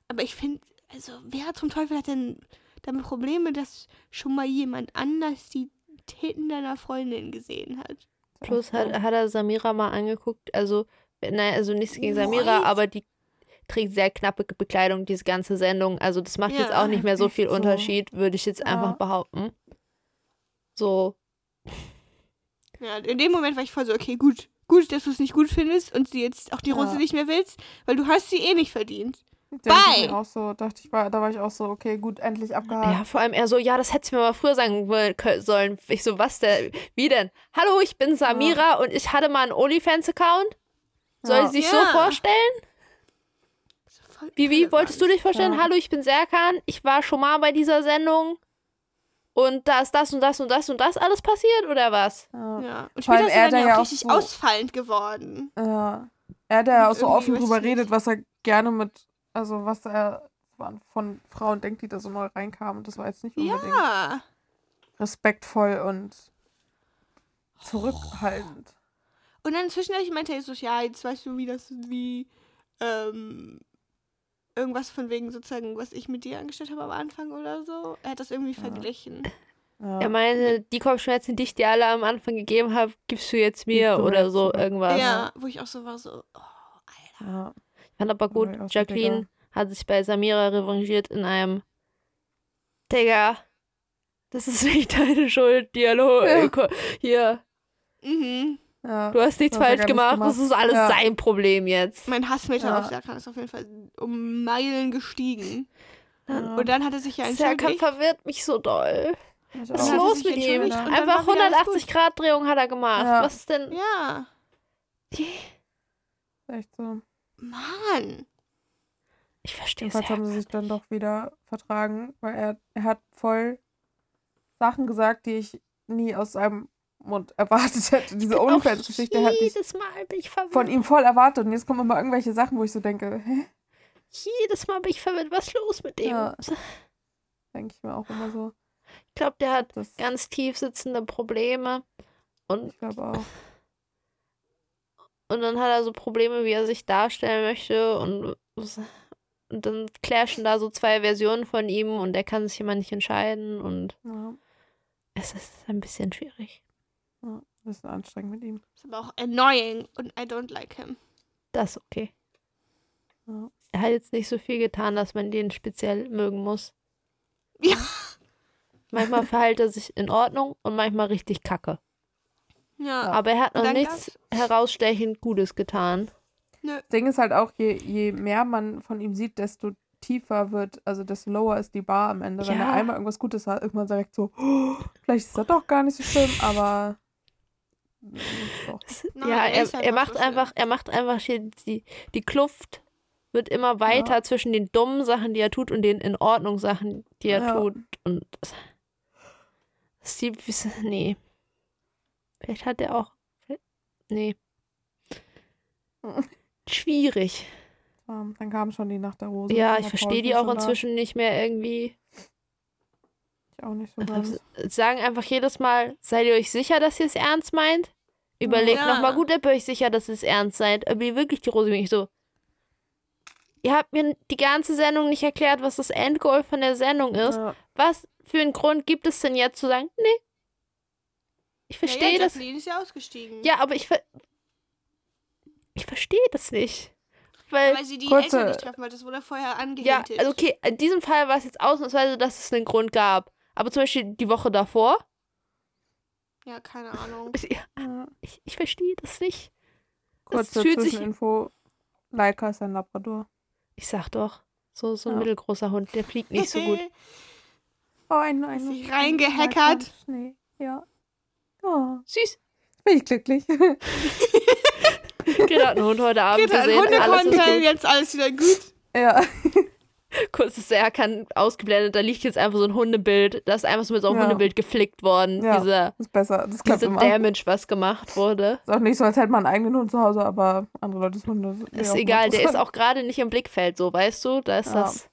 Aber ich finde, also wer zum Teufel hat denn damit Probleme, dass schon mal jemand anders die Titten deiner Freundin gesehen hat? Plus hat, hat er Samira mal angeguckt, also, naja, also nichts gegen Samira, What? aber die trägt sehr knappe Bekleidung, diese ganze Sendung. Also, das macht jetzt Ja, auch nicht mehr so viel so. Unterschied, würde ich jetzt Ja. einfach behaupten. So, Ja, in dem Moment war ich voll so, okay, gut. Gut, dass du es nicht gut findest und sie jetzt auch die Rose Ja. nicht mehr willst, weil du hast sie eh nicht verdient. Ich Bye. mir auch so, dachte ich, war, da war ich auch so, okay, gut, endlich abgehakt. Ja, vor allem er so, ja, das hättest du mir mal früher sagen sollen. Ich so, was denn? Wie denn? Hallo, ich bin Samira und ich hatte mal einen OnlyFans-Account. Soll Ja. ich sich Ja. so vorstellen? Voll Wie, wie, wolltest du dich vorstellen? Ja. Hallo, ich bin Serkan. Ich war schon mal bei dieser Sendung. Und da ist das und das und das und das alles passiert, oder was? Ja. Ja. Und später ist er dann da ja auch richtig so- ausfallend geworden. Ja. Er hat ja auch so offen drüber redet, was er gerne mit, also was er von Frauen denkt, die da so neu reinkamen. Das war jetzt nicht unbedingt Ja. respektvoll und zurückhaltend. Und dann zwischendurch meinte er so, ja, jetzt weißt du, wie das, wie, ähm, irgendwas von wegen sozusagen, was ich mit dir angestellt habe am Anfang oder so. Er hat das irgendwie verglichen. Ja. Er meinte, die Kopfschmerzen, die ich dir alle am Anfang gegeben habe, gibst du jetzt mir du oder so irgendwas. Ja, wo ich auch so war, so, oh, Alter. ja. Ich fand aber gut, Ja, Jacqueline hat sich bei Samira revanchiert in einem Digga, das ist nicht deine Schuld, Dialog. Ja. Hier, Mhm. Ja. du hast nichts falsch nicht gemacht, gemacht. das ist alles Ja. sein Problem jetzt. Mein Hassmeter Ja. auf Serkan ist auf jeden Fall um Meilen gestiegen. Ja. Und dann hat er sich ja Serkan entschuldigt. verwirrt mich so doll. Ich Was ist los mit ihm? Einfach war wieder alles 180 Grad Drehung hat er gemacht. Ja. Was ist denn? Ja. Echt so. Mann. Ich verstehe es Jedenfalls haben sie sich dann doch wieder vertragen, weil er, er hat voll Sachen gesagt, die ich nie aus seinem Mund erwartet hätte. Diese OnlyFans-Geschichte hatte ich Jedes Mal bin ich verwirrt. von ihm voll erwartet und jetzt kommen immer irgendwelche Sachen, wo ich so denke, hä? Jedes Mal bin ich verwirrt. Was ist los mit dem? Ja. Denke ich mir auch immer so. Ich glaube, der hat Das, ganz tief sitzende Probleme. Und, ich glaube auch. und dann hat er so Probleme, wie er sich darstellen möchte. Und, und dann clashen da so zwei Versionen von ihm und er kann sich immer nicht entscheiden. Und Ja, es ist ein bisschen schwierig. Ja, ein bisschen anstrengend mit ihm. Ist aber auch annoying und I don't like him. Das ist okay. Ja. Er hat jetzt nicht so viel getan, dass man den speziell mögen muss. Ja. Manchmal verhält er sich in Ordnung und manchmal richtig kacke. Ja. Aber er hat noch nichts herausstechend Gutes getan. Nö. Ding ist halt auch, je, je mehr man von ihm sieht, desto tiefer wird, also desto lower ist die Bar am Ende. Wenn Ja. er einmal irgendwas Gutes hat, irgendwann direkt so, oh, vielleicht ist das doch gar nicht so schlimm, aber. Nein, ja, er er, er macht so einfach, er macht einfach hier die, die Kluft wird immer weiter zwischen den dummen Sachen, die er tut, und den in Ordnung Sachen, die er Ja. tut. Und Steve, nee. Vielleicht hat er auch, nee. Schwierig. Ähm, Dann kam schon die Nacht der Rose. Ja, ich verstehe die auch da? inzwischen nicht mehr irgendwie. Ich auch nicht so ganz. Sagen einfach jedes Mal, seid ihr euch sicher, dass ihr es ernst meint? Überlegt Ja. nochmal gut, ob ihr euch sicher, dass es ernst seid. Ob ihr wirklich die Rose wirklich so. Ihr habt mir die ganze Sendung nicht erklärt, was das Endgoal von der Sendung ist. Ja, Was für einen Grund gibt es denn jetzt zu sagen, nee. Ich verstehe ja, ja, das. Jacqueline ist ja ausgestiegen. Ja, aber ich ver ich verstehe das nicht. Weil, Weil sie die Kurze- Eltern nicht treffen wollte. Das wurde vorher ja, angehintet. also okay, in diesem Fall war es jetzt ausnahmsweise, dass es einen Grund gab. Aber zum Beispiel die Woche davor, Ja, keine Ahnung. ich, ja. ich, ich verstehe das nicht. Kurze fühlt sich- Zwischeninfo. Laika ist ein Labrador. Ich sag doch, so, so ein Ja. mittelgroßer Hund, der fliegt nicht so gut. Oh, ein, ein, sich reingehackert. Schnee. Ja. Oh, Süß. bin ich glücklich. Greta hat einen Hund heute Abend Geht an gesehen. Alles ist Hundekontent, gut. jetzt alles wieder gut. ja. Kurzes Serkan ausgeblendet, da liegt jetzt einfach so ein Hundebild. Da ist einfach so mit so einem Ja. Hundebild geflickt worden. Ja. Dieser, Ist besser. Das klappt diese immer. Damage, was gemacht wurde. Ist auch nicht so, als hätte man einen eigenen Hund zu Hause, aber andere Hunde. sind mir Ist egal, der ist auch gerade nicht im Blickfeld, so, weißt du? Da ist Ja. das,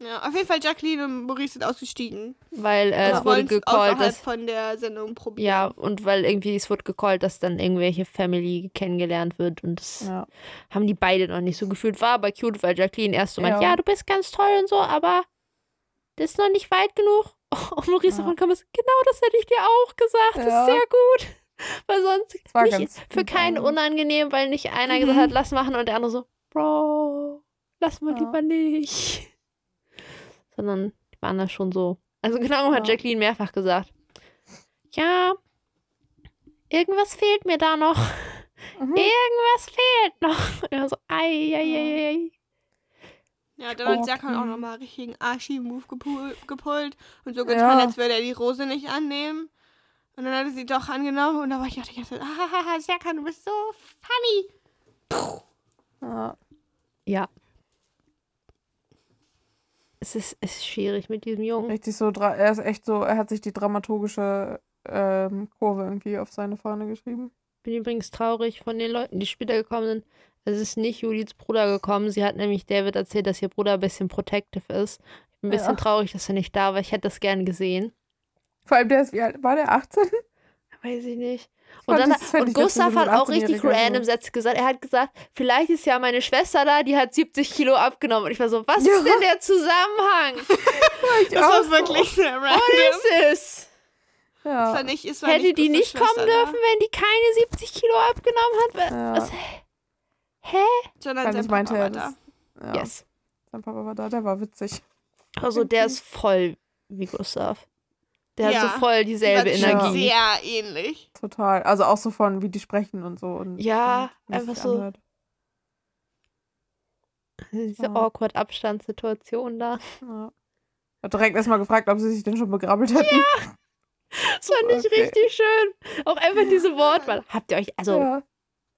Ja, auf jeden Fall Jacqueline und Maurice sind ausgestiegen. weil äh, es wurde gecallt, dass. von der Sendung probieren. Ja, und weil irgendwie es wurde gecallt, dass dann irgendwelche Family kennengelernt wird und das Ja. haben die beide noch nicht so gefühlt. War aber cute, weil Jacqueline erst so meint, Ja. ja, du bist ganz toll und so, aber das ist noch nicht weit genug. Und Maurice Ja. davon kam es, genau das hätte ich dir auch gesagt. Das Ja. ist sehr gut. Weil sonst war nicht, ganz für keinen unangenehm, weil nicht einer Mhm. gesagt hat, lass machen und der andere so, Bro, lass mal Ja. lieber nicht. Sondern die waren da schon so. Also genau hat Ja. Jacqueline mehrfach gesagt, ja, irgendwas fehlt mir da noch. Mhm. Irgendwas fehlt noch. Und so, ei, ei, ei, ei. Ja, dann hat Serkan auch Okay. nochmal einen richtigen Archie-Move gepul- gepult und so getan, Ja. als würde er die Rose nicht annehmen. Und dann hat er sie doch angenommen und da war ich auch die ganze Zeit, ah, Serkan, du bist so funny. Ja. Ja. Es ist, es ist schwierig mit diesem Jungen. Richtig so, er ist echt so, er hat sich die dramaturgische ähm, Kurve irgendwie auf seine Fahne geschrieben. bin übrigens traurig von den Leuten, die später gekommen sind. Es ist nicht Judiths Bruder gekommen. Sie hat nämlich David erzählt, dass ihr Bruder ein bisschen protective ist. Ich bin ein bisschen Ja. traurig, dass er nicht da war. Ich hätte das gern gesehen. Vor allem der ist, wie alt war der? 18? Weiß ich nicht. Und, dann, fänd und Gustav so hat auch richtig 18-Jähriger so. random Sätze gesagt. Er hat gesagt, vielleicht ist ja meine Schwester da, die hat 70 Kilo abgenommen. Und ich war so, was Ja. ist denn der Zusammenhang? Das war wirklich sehr random. What is es? Das war Ja. nicht, es war Hätte nicht die nicht kommen Schwester dürfen, wenn die keine 70 Kilo abgenommen hat? Ja. Was? Hä? Sein ich meinte, Papa war da. ja. Yes. Sein Papa war da, der war witzig. Also der ist voll wie Gustav. Der Ja. hat so voll dieselbe Die Energie. Sehr ähnlich. Total. Also auch so von, wie die sprechen und so. Und, Ja, und einfach so- anhört. Diese Ja. awkward Abstandssituation da. Ja. Hat direkt erstmal gefragt, ob sie sich denn schon begrabbelt hätten. Das fand ich Okay. richtig schön. Auch einfach diese Wortwahl. Habt ihr euch, also, Ja.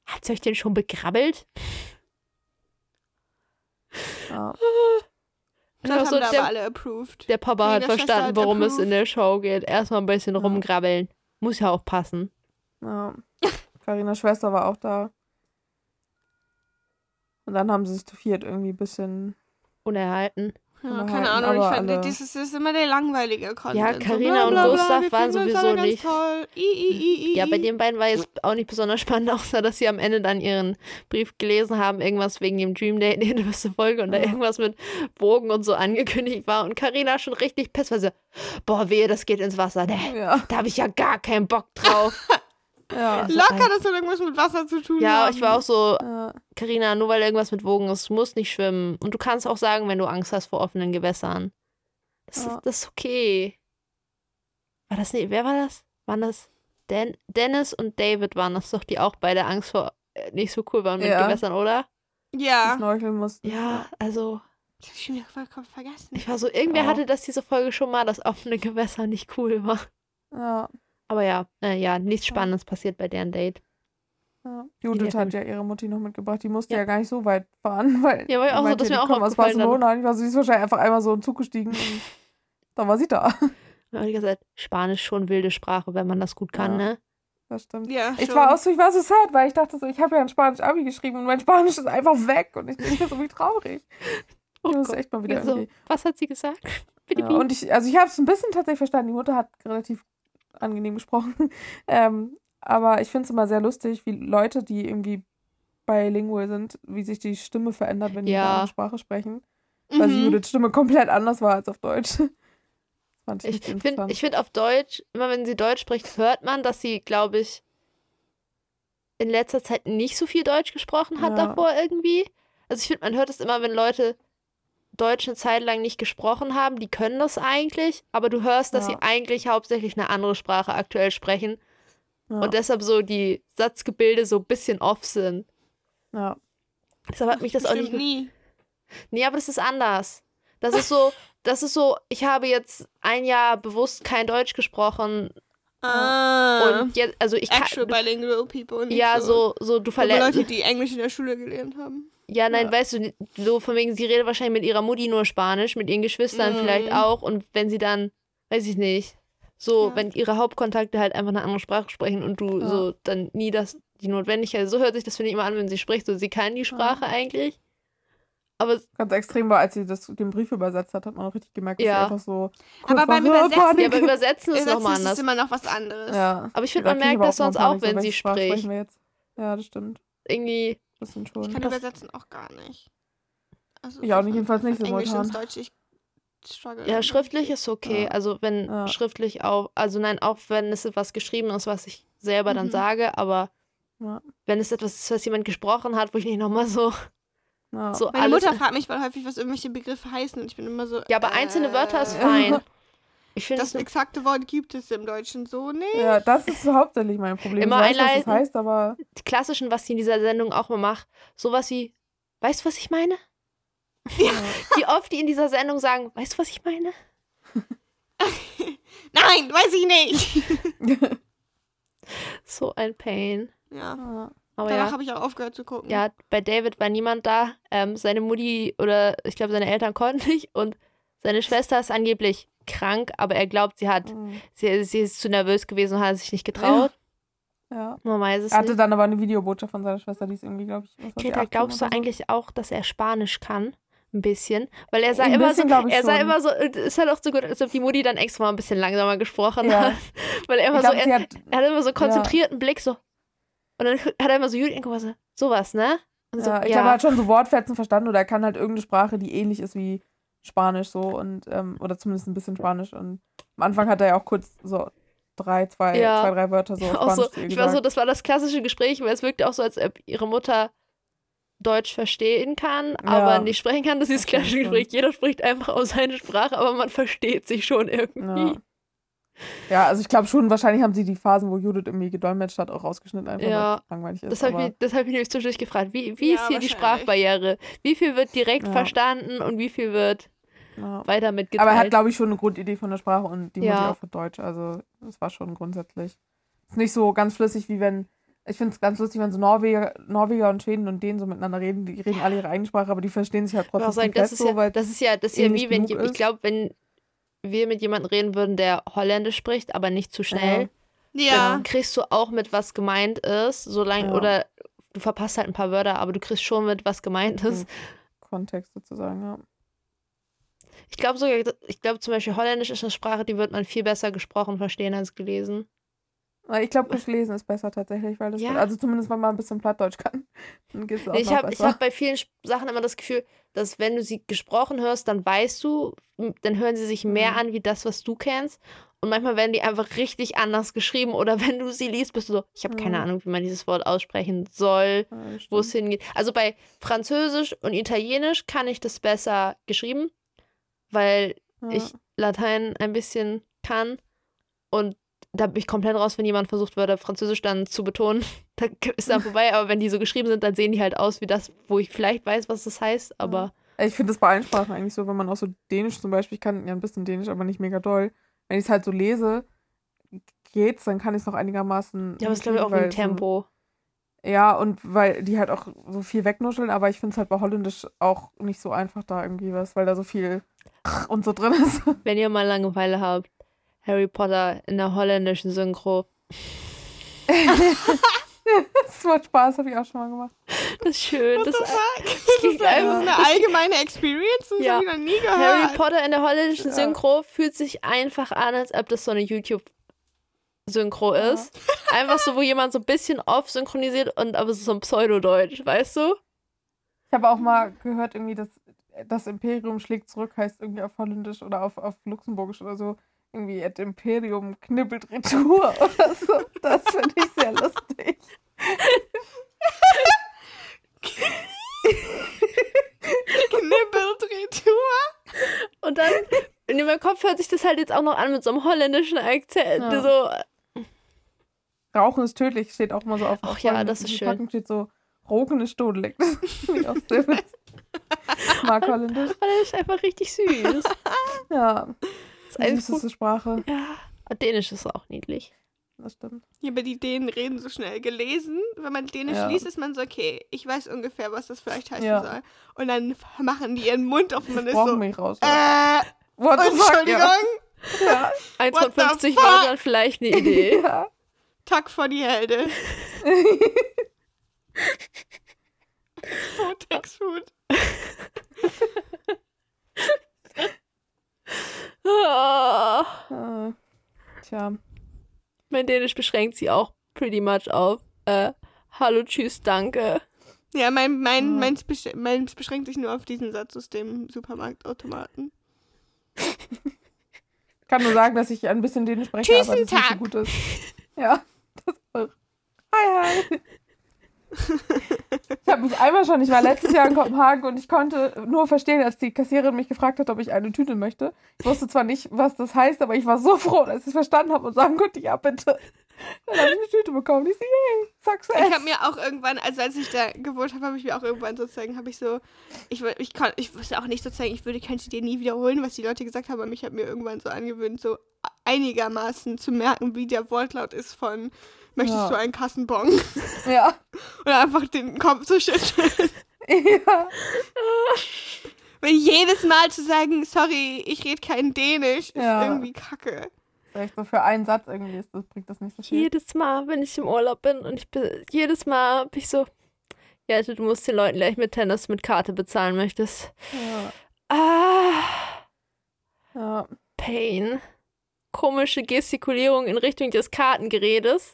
habt ihr euch denn schon begrabbelt? Ja. Das haben so, da aber der, alle approved. der Papa hat Jede Schwester verstanden, hat worum es approved. in der Show geht. Erstmal ein bisschen Ja. rumgrabbeln. Muss ja auch passen. ja. Carinas Schwester war auch da. Und dann haben sie sich zu viert irgendwie ein bisschen. Unerhalten. Ja, unterhalten, keine Ahnung, ich aber fand, alle- das ist, immer der langweilige Content. Ja, So, Carina bla, und Gustav waren sowieso nicht- Toll. I, I, I, Ja, bei den beiden war jetzt auch nicht besonders spannend, außer dass sie am Ende dann ihren Brief gelesen haben, irgendwas wegen dem Dream Date in der nächsten Folge und da Ja. irgendwas mit Bogen und so angekündigt war und Karina schon richtig piss, weil sie, boah, wehe, das geht ins Wasser. Nee, Ja. da habe ich ja gar keinen Bock drauf. Ja. Locker, das hat irgendwas mit Wasser zu tun ja, haben. ich war auch so, ja. Karina, nur weil irgendwas mit Wogen ist, du musst nicht schwimmen. Und du kannst auch sagen, wenn du Angst hast vor offenen Gewässern. Das, Ja. ist, das ist okay. War das nicht, wer war das? Waren das Dan Dennis und David waren das doch, die auch beide Angst vor äh, nicht so cool waren mit Ja. Gewässern, oder? Ja. Mussten. Ja, also Das hab ich schon wieder vollkommen vergessen. ich war so, irgendwer Ja. hatte das diese Folge schon mal, dass offene Gewässer nicht cool war. Ja. Aber ja, äh, ja, nichts Ja. Spannendes passiert bei deren Date. ja. Judith hat ja ihre Mutti noch mitgebracht. Die musste Ja. ja, gar nicht so weit fahren, weil. Ja, war ja auch so, meinte, das ist die mir auch kommen aus. Barcelona. Ich war so, sie ist wahrscheinlich einfach einmal so in den Zug gestiegen und dann war sie da. Und ich gesagt, Spanisch schon wilde Sprache, wenn man das gut kann, Ja. ne? Das stimmt. Ja, Ich schon. war auch so, ich war so sad, weil ich dachte so, ich habe ja ein Spanisch-Abi geschrieben und mein Spanisch ist einfach weg und ich bin so wie traurig. Oh ich muss Gott. echt mal wieder Wieso? irgendwie. Was hat sie gesagt? Bitte, Ja, und ich, also ich habe es ein bisschen tatsächlich verstanden. Die Mutter hat relativ angenehm gesprochen. ähm, aber ich finde es immer sehr lustig, wie Leute, die irgendwie bilingual sind, wie sich die Stimme verändert, wenn die Ja. eine andere Sprache sprechen. Weil Mhm. Judiths Stimme komplett anders war als auf Deutsch. Fand ich, Ich finde find auf Deutsch, immer wenn sie Deutsch spricht, hört man, dass sie, glaube ich, in letzter Zeit nicht so viel Deutsch gesprochen hat Ja. davor irgendwie. Also ich finde, man hört es immer, wenn Leute Deutsch eine Zeit lang nicht gesprochen haben, die können das eigentlich, aber du hörst, dass Ja. sie eigentlich hauptsächlich eine andere Sprache aktuell sprechen ja, und deshalb so die Satzgebilde so ein bisschen off sind. ja. Deshalb hat mich das auch nicht nie. Nee, aber das ist anders. Das ist so, das ist so, ich habe jetzt ein Jahr bewusst kein Deutsch gesprochen Ah. und jetzt, also ich kann, Actual bilingual people. Nicht ja, so, so, du so verletzt, Leute, die Englisch in der Schule gelernt haben. Ja, nein, Ja. weißt du, so von wegen, sie redet wahrscheinlich mit ihrer Mutti nur Spanisch, mit ihren Geschwistern Mhm. vielleicht auch und wenn sie dann, weiß ich nicht, so, Ja. wenn ihre Hauptkontakte halt einfach eine andere Sprache sprechen und du Ja. so dann nie das, die Notwendigkeit, so hört sich das, finde ich, immer an, wenn sie spricht, so, sie kann die Sprache eigentlich, aber es- Ganz extrem war, als sie das, den Brief übersetzt hat, hat man auch richtig gemerkt, dass Ja. sie einfach so. Aber beim war, Übersetzen- ja, aber übersetzen ist Übersetzen nochmal ist anders. immer noch was anderes. Ja. Aber ich finde, man merkt das sonst auch, wenn sie welche Sprache spricht. sprechen wir jetzt? Ja, das stimmt. Irgendwie, Bisschen Ich schon. kann Das- übersetzen auch gar nicht. Also Ich auch von- nicht, jedenfalls nicht so Englisch ins. Deutsch, ich struggle. Ja, schriftlich ist okay. Ja. Also wenn Ja. schriftlich auch, also nein, auch wenn es etwas geschrieben ist, was ich selber dann Mhm. sage, aber Ja. wenn es etwas ist, was jemand gesprochen hat, wo ich nicht nochmal so, Ja. so Meine alles. Mutter fragt mich voll häufig, was irgendwelche Begriffe heißen und ich bin immer so. ja, aber einzelne Wörter ist äh, fein. Ich finde Das exakte Wort gibt es im Deutschen so nicht. ja, das ist so hauptsächlich mein Problem. Immer ich weiß, was einleiten. das heißt, aber die klassischen, was sie in dieser Sendung auch mal macht, sowas wie, weißt du, was ich meine? Wie oft die in dieser Sendung sagen, weißt du, was ich meine? Nein, weiß ich nicht. So ein Pain. Ja. Ja. Aber Danach ja. habe ich auch aufgehört zu gucken. Ja, bei David war niemand da. Ähm, seine Mutti oder ich glaube, seine Eltern konnten nicht. Und seine Schwester ist angeblich krank, aber er glaubt, sie hat, Mhm. sie, sie ist zu nervös gewesen und hat sich nicht getraut. ja. Man weiß es Er hatte nicht. dann aber eine Videobotschaft von seiner Schwester, die ist irgendwie, glaube ich, Greta, 18 glaubst du so? eigentlich auch, dass er Spanisch kann? Ein bisschen. Weil er sah Ein immer bisschen, so, glaub ich er sah schon. immer so, es hat auch so gut, als ob die Mutti dann extra mal ein bisschen langsamer gesprochen Ja. hat. Weil er immer Ich so, er, hat, er hat immer so konzentrierten Blick, so. Und dann hat er immer so Judith angeguckt, so, sowas, ne? So, ja, ich habe halt schon so Wortfetzen verstanden oder er kann halt irgendeine Sprache, die ähnlich ist wie Spanisch so und ähm, oder zumindest ein bisschen Spanisch und am Anfang hat er ja auch kurz so drei, zwei, Ja. zwei, drei Wörter so auf auch so, ich war so, das war das klassische Gespräch, weil es wirkte auch so, als ob ihre Mutter Deutsch verstehen kann, aber nicht sprechen kann. Das ist das klassische. Gespräch. Jeder spricht einfach aus seiner Sprache, aber man versteht sich schon irgendwie. Ja. also ich glaube schon, wahrscheinlich haben sie die Phasen, wo Judith irgendwie gedolmetscht hat, auch rausgeschnitten, einfach Ja. weil es langweilig ist. Das habe ich, das hab ich nämlich zwischendurch gefragt. Wie, wie Ja, ist hier die. Sprachbarriere? Wie viel wird direkt Ja. verstanden und wie viel wird ja. weiter mitgeteilt? aber er hat, glaube ich, schon eine Grundidee von der Sprache und die Ja. Mutti auch für Deutsch. Also das war schon grundsätzlich. Ist nicht so ganz flüssig, wie wenn. Ich finde es ganz lustig, wenn so Norweger, Norweger und Schweden und Dänen so miteinander reden. Die reden alle ihre eigene Sprache, aber die verstehen sich halt Ich trotzdem auch sagen, das ist, so, ja, weil das ist ja, das ist ja ähnlich wie wenn, ich glaube, wenn wir mit jemandem reden würden, der Holländisch spricht, aber nicht zu schnell, Ja. dann kriegst du auch mit, was gemeint ist, solange, Ja. oder du verpasst halt ein paar Wörter, aber du kriegst schon mit, was gemeint ist. Kontext sozusagen, ja. Ich glaube sogar, ich glaube zum Beispiel Holländisch ist eine Sprache, die wird man viel besser gesprochen verstehen als gelesen. Ich glaube, lesen ist besser tatsächlich, weil das, Ja. also zumindest wenn man ein bisschen Plattdeutsch kann, dann geht es auch Nee, ich noch habe ich hab bei vielen Sachen immer das Gefühl, dass wenn du sie gesprochen hörst, dann weißt du, dann hören sie sich mehr Mhm. an wie das, was du kennst. Und manchmal werden die einfach richtig anders geschrieben. Oder wenn du sie liest, bist du so, ich habe keine Mhm. Ahnung, wie man dieses Wort aussprechen soll, Ja, wo es hingeht. Also bei Französisch und Italienisch kann ich das besser geschrieben, weil Ja. ich Latein ein bisschen kann. Und da bin ich komplett raus, wenn jemand versucht würde, Französisch dann zu betonen. Da ist dann vorbei. Aber wenn die so geschrieben sind, dann sehen die halt aus wie das, wo ich vielleicht weiß, was das heißt. Aber Ich finde das bei allen Sprachen eigentlich so, wenn man auch so Dänisch zum Beispiel, ich kann ja ein bisschen Dänisch, aber nicht mega doll. Wenn ich es halt so lese, geht's, dann kann ich es noch einigermaßen. ja, aber es glaube ich auch wegen Tempo. So, ja, und weil die halt auch so viel wegnuscheln, aber ich finde es halt bei Holländisch auch nicht so einfach da irgendwie was, weil da so viel und so drin ist. Wenn ihr mal Langeweile habt, Harry Potter in der holländischen Synchro. das macht Spaß, habe ich auch schon mal gemacht. Das ist schön. What Das? Das klingt ist eine, einfach- eine allgemeine Experience, das Ja. habe ich noch nie Harry gehört. Potter in der holländischen Ja. Synchro fühlt sich einfach an, als ob das so eine YouTube-Synchro Ja. ist. Einfach so, wo jemand so ein bisschen off synchronisiert und aber so ein Pseudodeutsch, weißt du? Ich habe auch mal gehört, irgendwie, dass das Imperium schlägt zurück, heißt irgendwie auf Holländisch oder auf, auf Luxemburgisch oder so. Irgendwie et Imperium knibbelt Retour oder so. Das finde ich sehr lustig. Knibbelt Retour. Und dann in meinem Kopf hört sich das halt jetzt auch noch an mit so einem holländischen Akzent. Ja. So, Rauchen ist tödlich, steht auch mal so auf. Ach ja, das ist schön. Packungen steht so, Roken ist todelig. Das finde ich auch sehr witzig. Ich mag Holländisch. das ist einfach richtig süß. Ja, Das die eine Sprache. ja, Dänisch ist auch niedlich. Das stimmt. Ja, aber die Dänen reden so schnell gelesen. Wenn man Dänisch Ja. liest, ist man so, okay, ich weiß ungefähr, was das vielleicht heißen Ja. soll. Und dann machen die ihren Mund auf und man ist Brauchen so, mich raus. äh, What the fuck? Entschuldigung, Ja. ja. Eins What von the 50 fuck? Wörtern vielleicht eine Idee. ja. Tack vor die Hälde. Food Ah, Äh, Tja. mein Dänisch beschränkt sie auch pretty much auf äh, Hallo, tschüss, danke. Ja, mein, mein, Ja. meins, besch meins beschränkt sich nur auf diesen Satz aus dem Supermarktautomaten. Ich kann nur sagen, dass ich ein bisschen Dänisch spreche, Tschüssen, aber das nicht so Tag. gut ist. Ja, das auch. Hi, hi. Ich habe mich einmal schon, ich war letztes Jahr in Kopenhagen und ich konnte nur verstehen, als die Kassiererin mich gefragt hat, ob ich eine Tüte möchte. Ich wusste zwar nicht, was das heißt, aber ich war so froh, dass ich es verstanden habe und sagen konnte, ja, bitte. Dann habe ich eine Tüte bekommen. Ich so, yay, Success. Ich habe mir auch irgendwann, also als ich da gewohnt habe, habe ich mir auch irgendwann sozusagen, habe ich so, ich, ich, kann, ich wusste auch nicht sozusagen, ich würde, könnte dir nie wiederholen, was die Leute gesagt haben, aber ich habe mir irgendwann so angewöhnt, so einigermaßen zu merken, wie der Wortlaut ist von, möchtest Ja. du einen Kassenbon? ja. Oder einfach den Kopf zu schütteln. ja. Weil jedes Mal zu sagen, sorry, ich rede kein Dänisch, ist Ja. irgendwie kacke. Vielleicht so für einen Satz irgendwie ist das, bringt das nicht so viel. Jedes Mal, wenn ich im Urlaub bin und ich bin, jedes Mal bin ich so, ja, also du musst den Leuten gleich dass du mit Karte bezahlen möchtest. Ja. Ah, ja. Pain. Komische Gestikulierung in Richtung des Kartengerätes.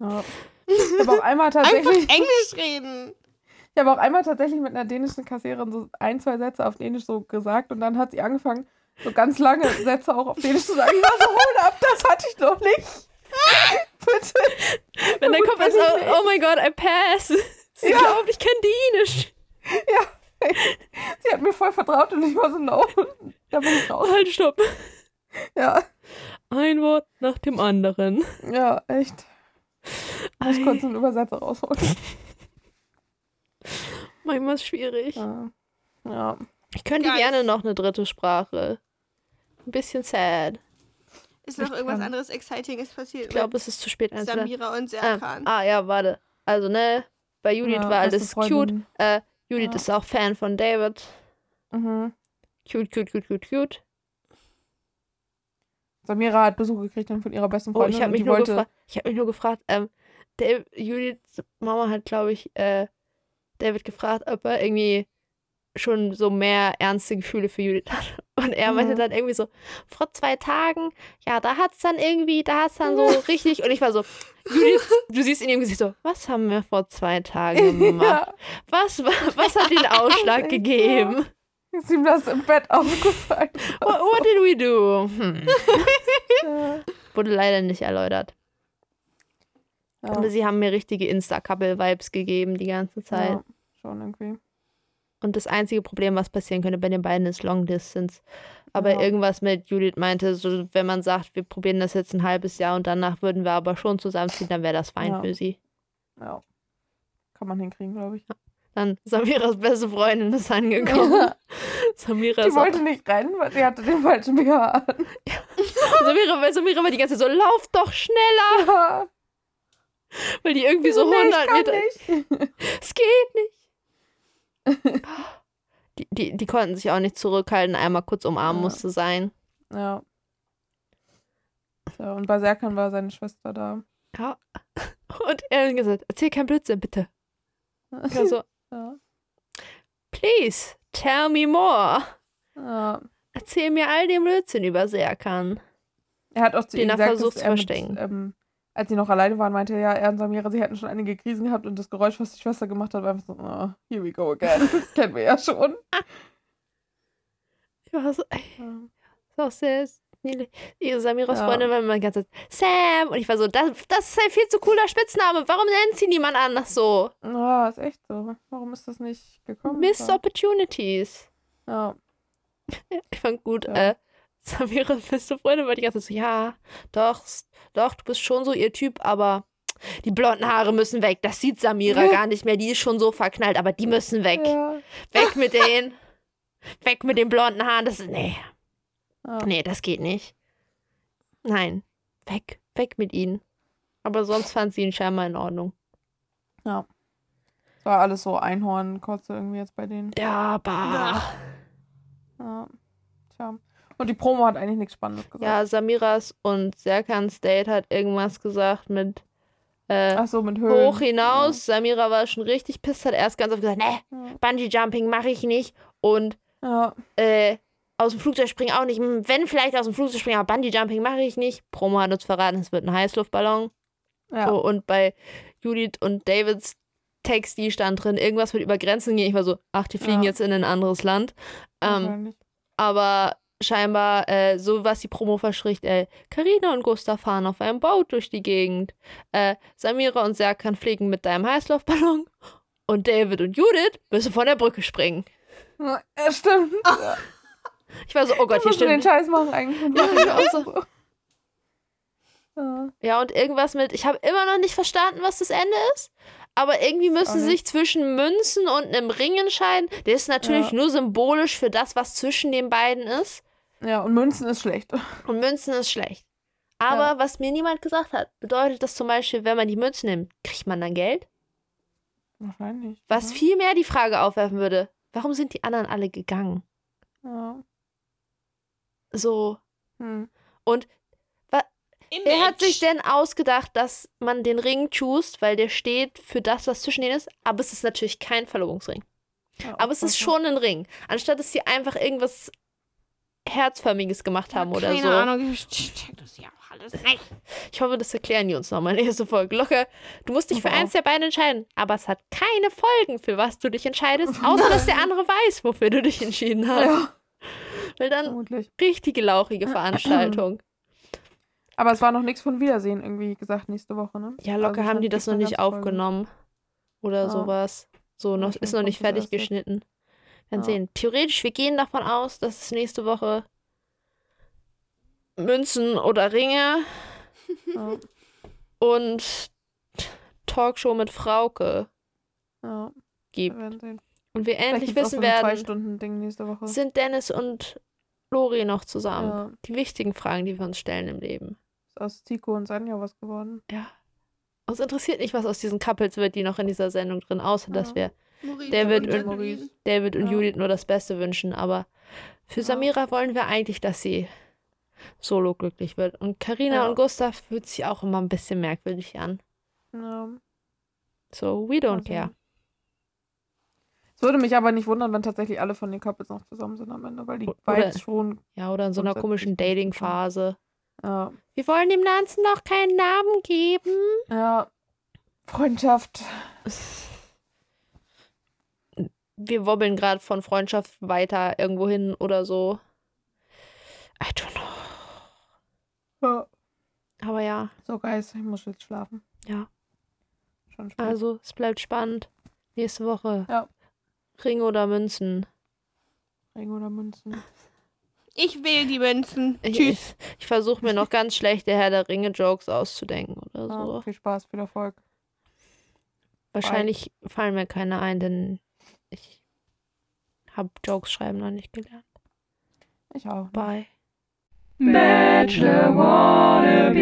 Ja. Ich habe auch einmal Einfach tatsächlich, Englisch reden. ich habe auch einmal tatsächlich mit einer dänischen Kassiererin so ein, zwei Sätze auf Dänisch so gesagt und dann hat sie angefangen, so ganz lange Sätze auch auf Dänisch zu sagen. Ich war so, hold up, das hatte ich noch nicht. Bitte. Wenn dann kommt es, oh, oh mein Gott, I pass. Sie Ja. glaubt, ich kann Dänisch. Ja. Sie hat mir voll vertraut und ich war so, no. Da bin ich raus. Halt, stopp. Ja, Ein Wort nach dem anderen. ja, echt. Muss Ei, kurz einen Übersetzer rausholen. manchmal ist schwierig. Ja. ja. Ich könnte Guys. gerne noch eine dritte Sprache. Ein bisschen sad. Ist noch Ich irgendwas kann- anderes Excitinges passiert? Ich glaube, es ist zu spät. Samira und Ähm, Serkan. ah, ja, warte. Also, ne, bei Judith Ja, war alles cute. Äh, Judith Ja. ist auch Fan von David. Mhm. Cute, cute, cute, cute, cute. Samira hat Besuch gekriegt von ihrer besten Oh, Freundin. ich habe mich, wollte, ich hab mich nur gefragt, ähm, Dave, Judiths Mama hat, glaube ich, äh, David gefragt, ob er irgendwie schon so mehr ernste Gefühle für Judith hat. Und er meinte Mhm. dann irgendwie so, vor zwei Tagen, ja, da hat's dann irgendwie, da hat's dann so richtig. Und ich war so, Judith, du siehst in ihrem Gesicht so, was haben wir vor zwei Tagen gemacht? ja, Was, was hat den Ausschlag gegeben? Ist ihm das im Bett aufgefallen. What, what did we do? Hm. Ja. Wurde leider nicht erläutert. Ja. Aber sie haben mir richtige Insta-Couple-Vibes gegeben die ganze Zeit. Ja, schon irgendwie. Und das einzige Problem, was passieren könnte bei den beiden, ist Long Distance. Aber Ja. irgendwas mit Judith meinte, so wenn man sagt, wir probieren das jetzt ein halbes Jahr und danach würden wir aber schon zusammenziehen, dann wäre das fein Ja. für sie. Ja. Kann man hinkriegen, glaube ich. Dann Samiras beste Freundin ist angekommen. Samira Die wollte nicht rennen, weil sie hatte den falschen BH an. Samira, weil Samira war die ganze Zeit so, lauf doch schneller, Ja. weil die irgendwie so Nee, 100 ich kann Meter. nicht. Es geht nicht. Die, die, die konnten sich auch nicht zurückhalten, einmal kurz umarmen Ja. musste sein. Ja. So, und bei Serkan war seine Schwester da. Ja. Und er hat gesagt, erzähl kein Blödsinn, bitte. Ich war so, Ja. please, tell me more. ja. Erzähl mir all den Blödsinn über Serkan. Er hat auch zu Den ihr gesagt, versucht dass zu er verstecken. Mit, ähm, als sie noch alleine waren, meinte er, ja, er und Samira, sie hätten schon einige Krisen gehabt und das Geräusch, was die Schwester gemacht hat, war einfach so, oh, here we go again. Das kennen wir ja schon. Ich war so, ey, Ja. das ist auch sehr Ihre Samiras Ja. Freundin war immer die ganze Zeit, Sam. Und ich war so, das, das ist ein viel zu cooler Spitzname. Warum nennt sie niemand anders so? Ja, ist echt so. Warum ist das nicht gekommen? Missed Opportunities. Ja. Ich fand gut, Ja. äh, Samiras beste Freundin war die ganze Zeit so, ja, doch, doch, du bist schon so ihr Typ, aber die blonden Haare müssen weg. Das sieht Samira Ja. gar nicht mehr. Die ist schon so verknallt, aber die müssen weg. Ja. Weg mit denen. Weg mit den blonden Haaren. Das ist, nee, ja. nee, das geht nicht. Nein, weg, weg mit ihnen. Aber sonst fand sie ihn scheinbar in Ordnung. Es war alles so Einhornkotze irgendwie jetzt bei denen. Ja, bah. Ja. Tja. Und die Promo hat eigentlich nichts Spannendes gesagt. Ja, Samiras und Serkans Date hat irgendwas gesagt mit äh, Ach so, mit Höhen. hoch hinaus. Samira war schon richtig pisst, hat erst ganz oft gesagt, ne, Ja. Bungee Jumping mache ich nicht. Und Ja. äh, aus dem Flugzeug springen auch nicht. Wenn vielleicht aus dem Flugzeug springen, aber Bungee Jumping mache ich nicht. Promo hat uns verraten, es wird ein Heißluftballon. Ja. Oh, und bei Judith und Davids Text, die stand drin, irgendwas wird über Grenzen gehen. Ich war so, ach, die fliegen Ja. jetzt in ein anderes Land. Ähm, aber scheinbar, äh, so was die Promo verspricht, äh, Carina und Gustav fahren auf einem Boot durch die Gegend. Äh, Samira und Serkan fliegen mit deinem Heißluftballon. Und David und Judith müssen von der Brücke springen. Ja, stimmt. Ich war so, oh Gott, hier du den stimmt. Scheiß machen eigentlich. Ja, so. Ja. Ja, und irgendwas mit, ich habe immer noch nicht verstanden, was das Ende ist. Aber irgendwie müssen sie sich zwischen Münzen und einem Ring entscheiden. Der ist natürlich Ja. nur symbolisch für das, was zwischen den beiden ist. ja, und Münzen ist schlecht. Und Münzen ist schlecht. Aber Ja. was mir niemand gesagt hat, bedeutet das zum Beispiel, wenn man die Münzen nimmt, kriegt man dann Geld? Wahrscheinlich. Was ja. viel mehr die Frage aufwerfen würde, warum sind die anderen alle gegangen? Ja. So. Hm. Wer hat sich denn ausgedacht, dass man den Ring choose, weil der steht für das, was zwischen denen ist? Aber es ist natürlich kein Verlobungsring. Ja, Aber es ist schon ein Ring. Anstatt dass sie einfach irgendwas Herzförmiges gemacht haben oder Keine so. Ahnung, ich check das ja auch alles nicht. Ich hoffe, das erklären die uns nochmal in der nächsten Folge. Locker, du musst dich für Wow. eins der beiden entscheiden, aber es hat keine Folgen, für was du dich entscheidest, außer dass der andere weiß, wofür du dich entschieden hast. Ja, Weil dann vermutlich. richtige lauchige Veranstaltung. Aber es war noch nichts von Wiedersehen irgendwie gesagt nächste Woche, ne? Ja, locker Also haben die das noch nicht ganze Folge. aufgenommen. Oder Ja. sowas. So, noch, ist noch nicht fertig geschnitten. Werden Ja. sehen. Theoretisch, wir gehen davon aus, dass es nächste Woche Münzen oder Ringe Ja, und Talkshow mit Frauke wir gibt. sehen. Und wir endlich wissen werden, sind Dennis und Lori noch zusammen? Ja, Die wichtigen Fragen, die wir uns stellen im Leben. ist aus Tico und Sanja was geworden. Ja. Uns interessiert nicht, was aus diesen Couples wird, die noch in dieser Sendung drin, außer dass Ja. wir Maurice wird und Jacqueline. David und Ja. Judith nur das Beste wünschen, aber für Ja. Samira wollen wir eigentlich, dass sie solo glücklich wird. Und Karina Ja. und Gustav fühlt sich auch immer ein bisschen merkwürdig an. Ja, So, we don't also- care. Es würde mich aber nicht wundern, wenn tatsächlich alle von den Couples noch zusammen sind am Ende, weil die Vibes schon. Ja, oder in so einer komischen. Dating-Phase. Ja, Wir wollen dem Ganzen noch keinen Namen geben. ja. Freundschaft. Wir wobbeln gerade von Freundschaft weiter irgendwo hin oder so. I don't know. Ja. Aber ja, So, Guys, ich muss jetzt schlafen. Ja. Schon spät. also es bleibt spannend. Nächste Woche. Ja. Ring oder Münzen. Ring oder Münzen. Ich wähle die Münzen. Ich, Tschüss. ich, ich versuche mir noch ganz schlechte Herr der Ringe-Jokes auszudenken oder Ja, so. viel Spaß, viel Erfolg. Wahrscheinlich fallen mir keine ein, denn ich habe Jokes schreiben noch nicht gelernt. Ich auch. Bye. Bachelor wannabe.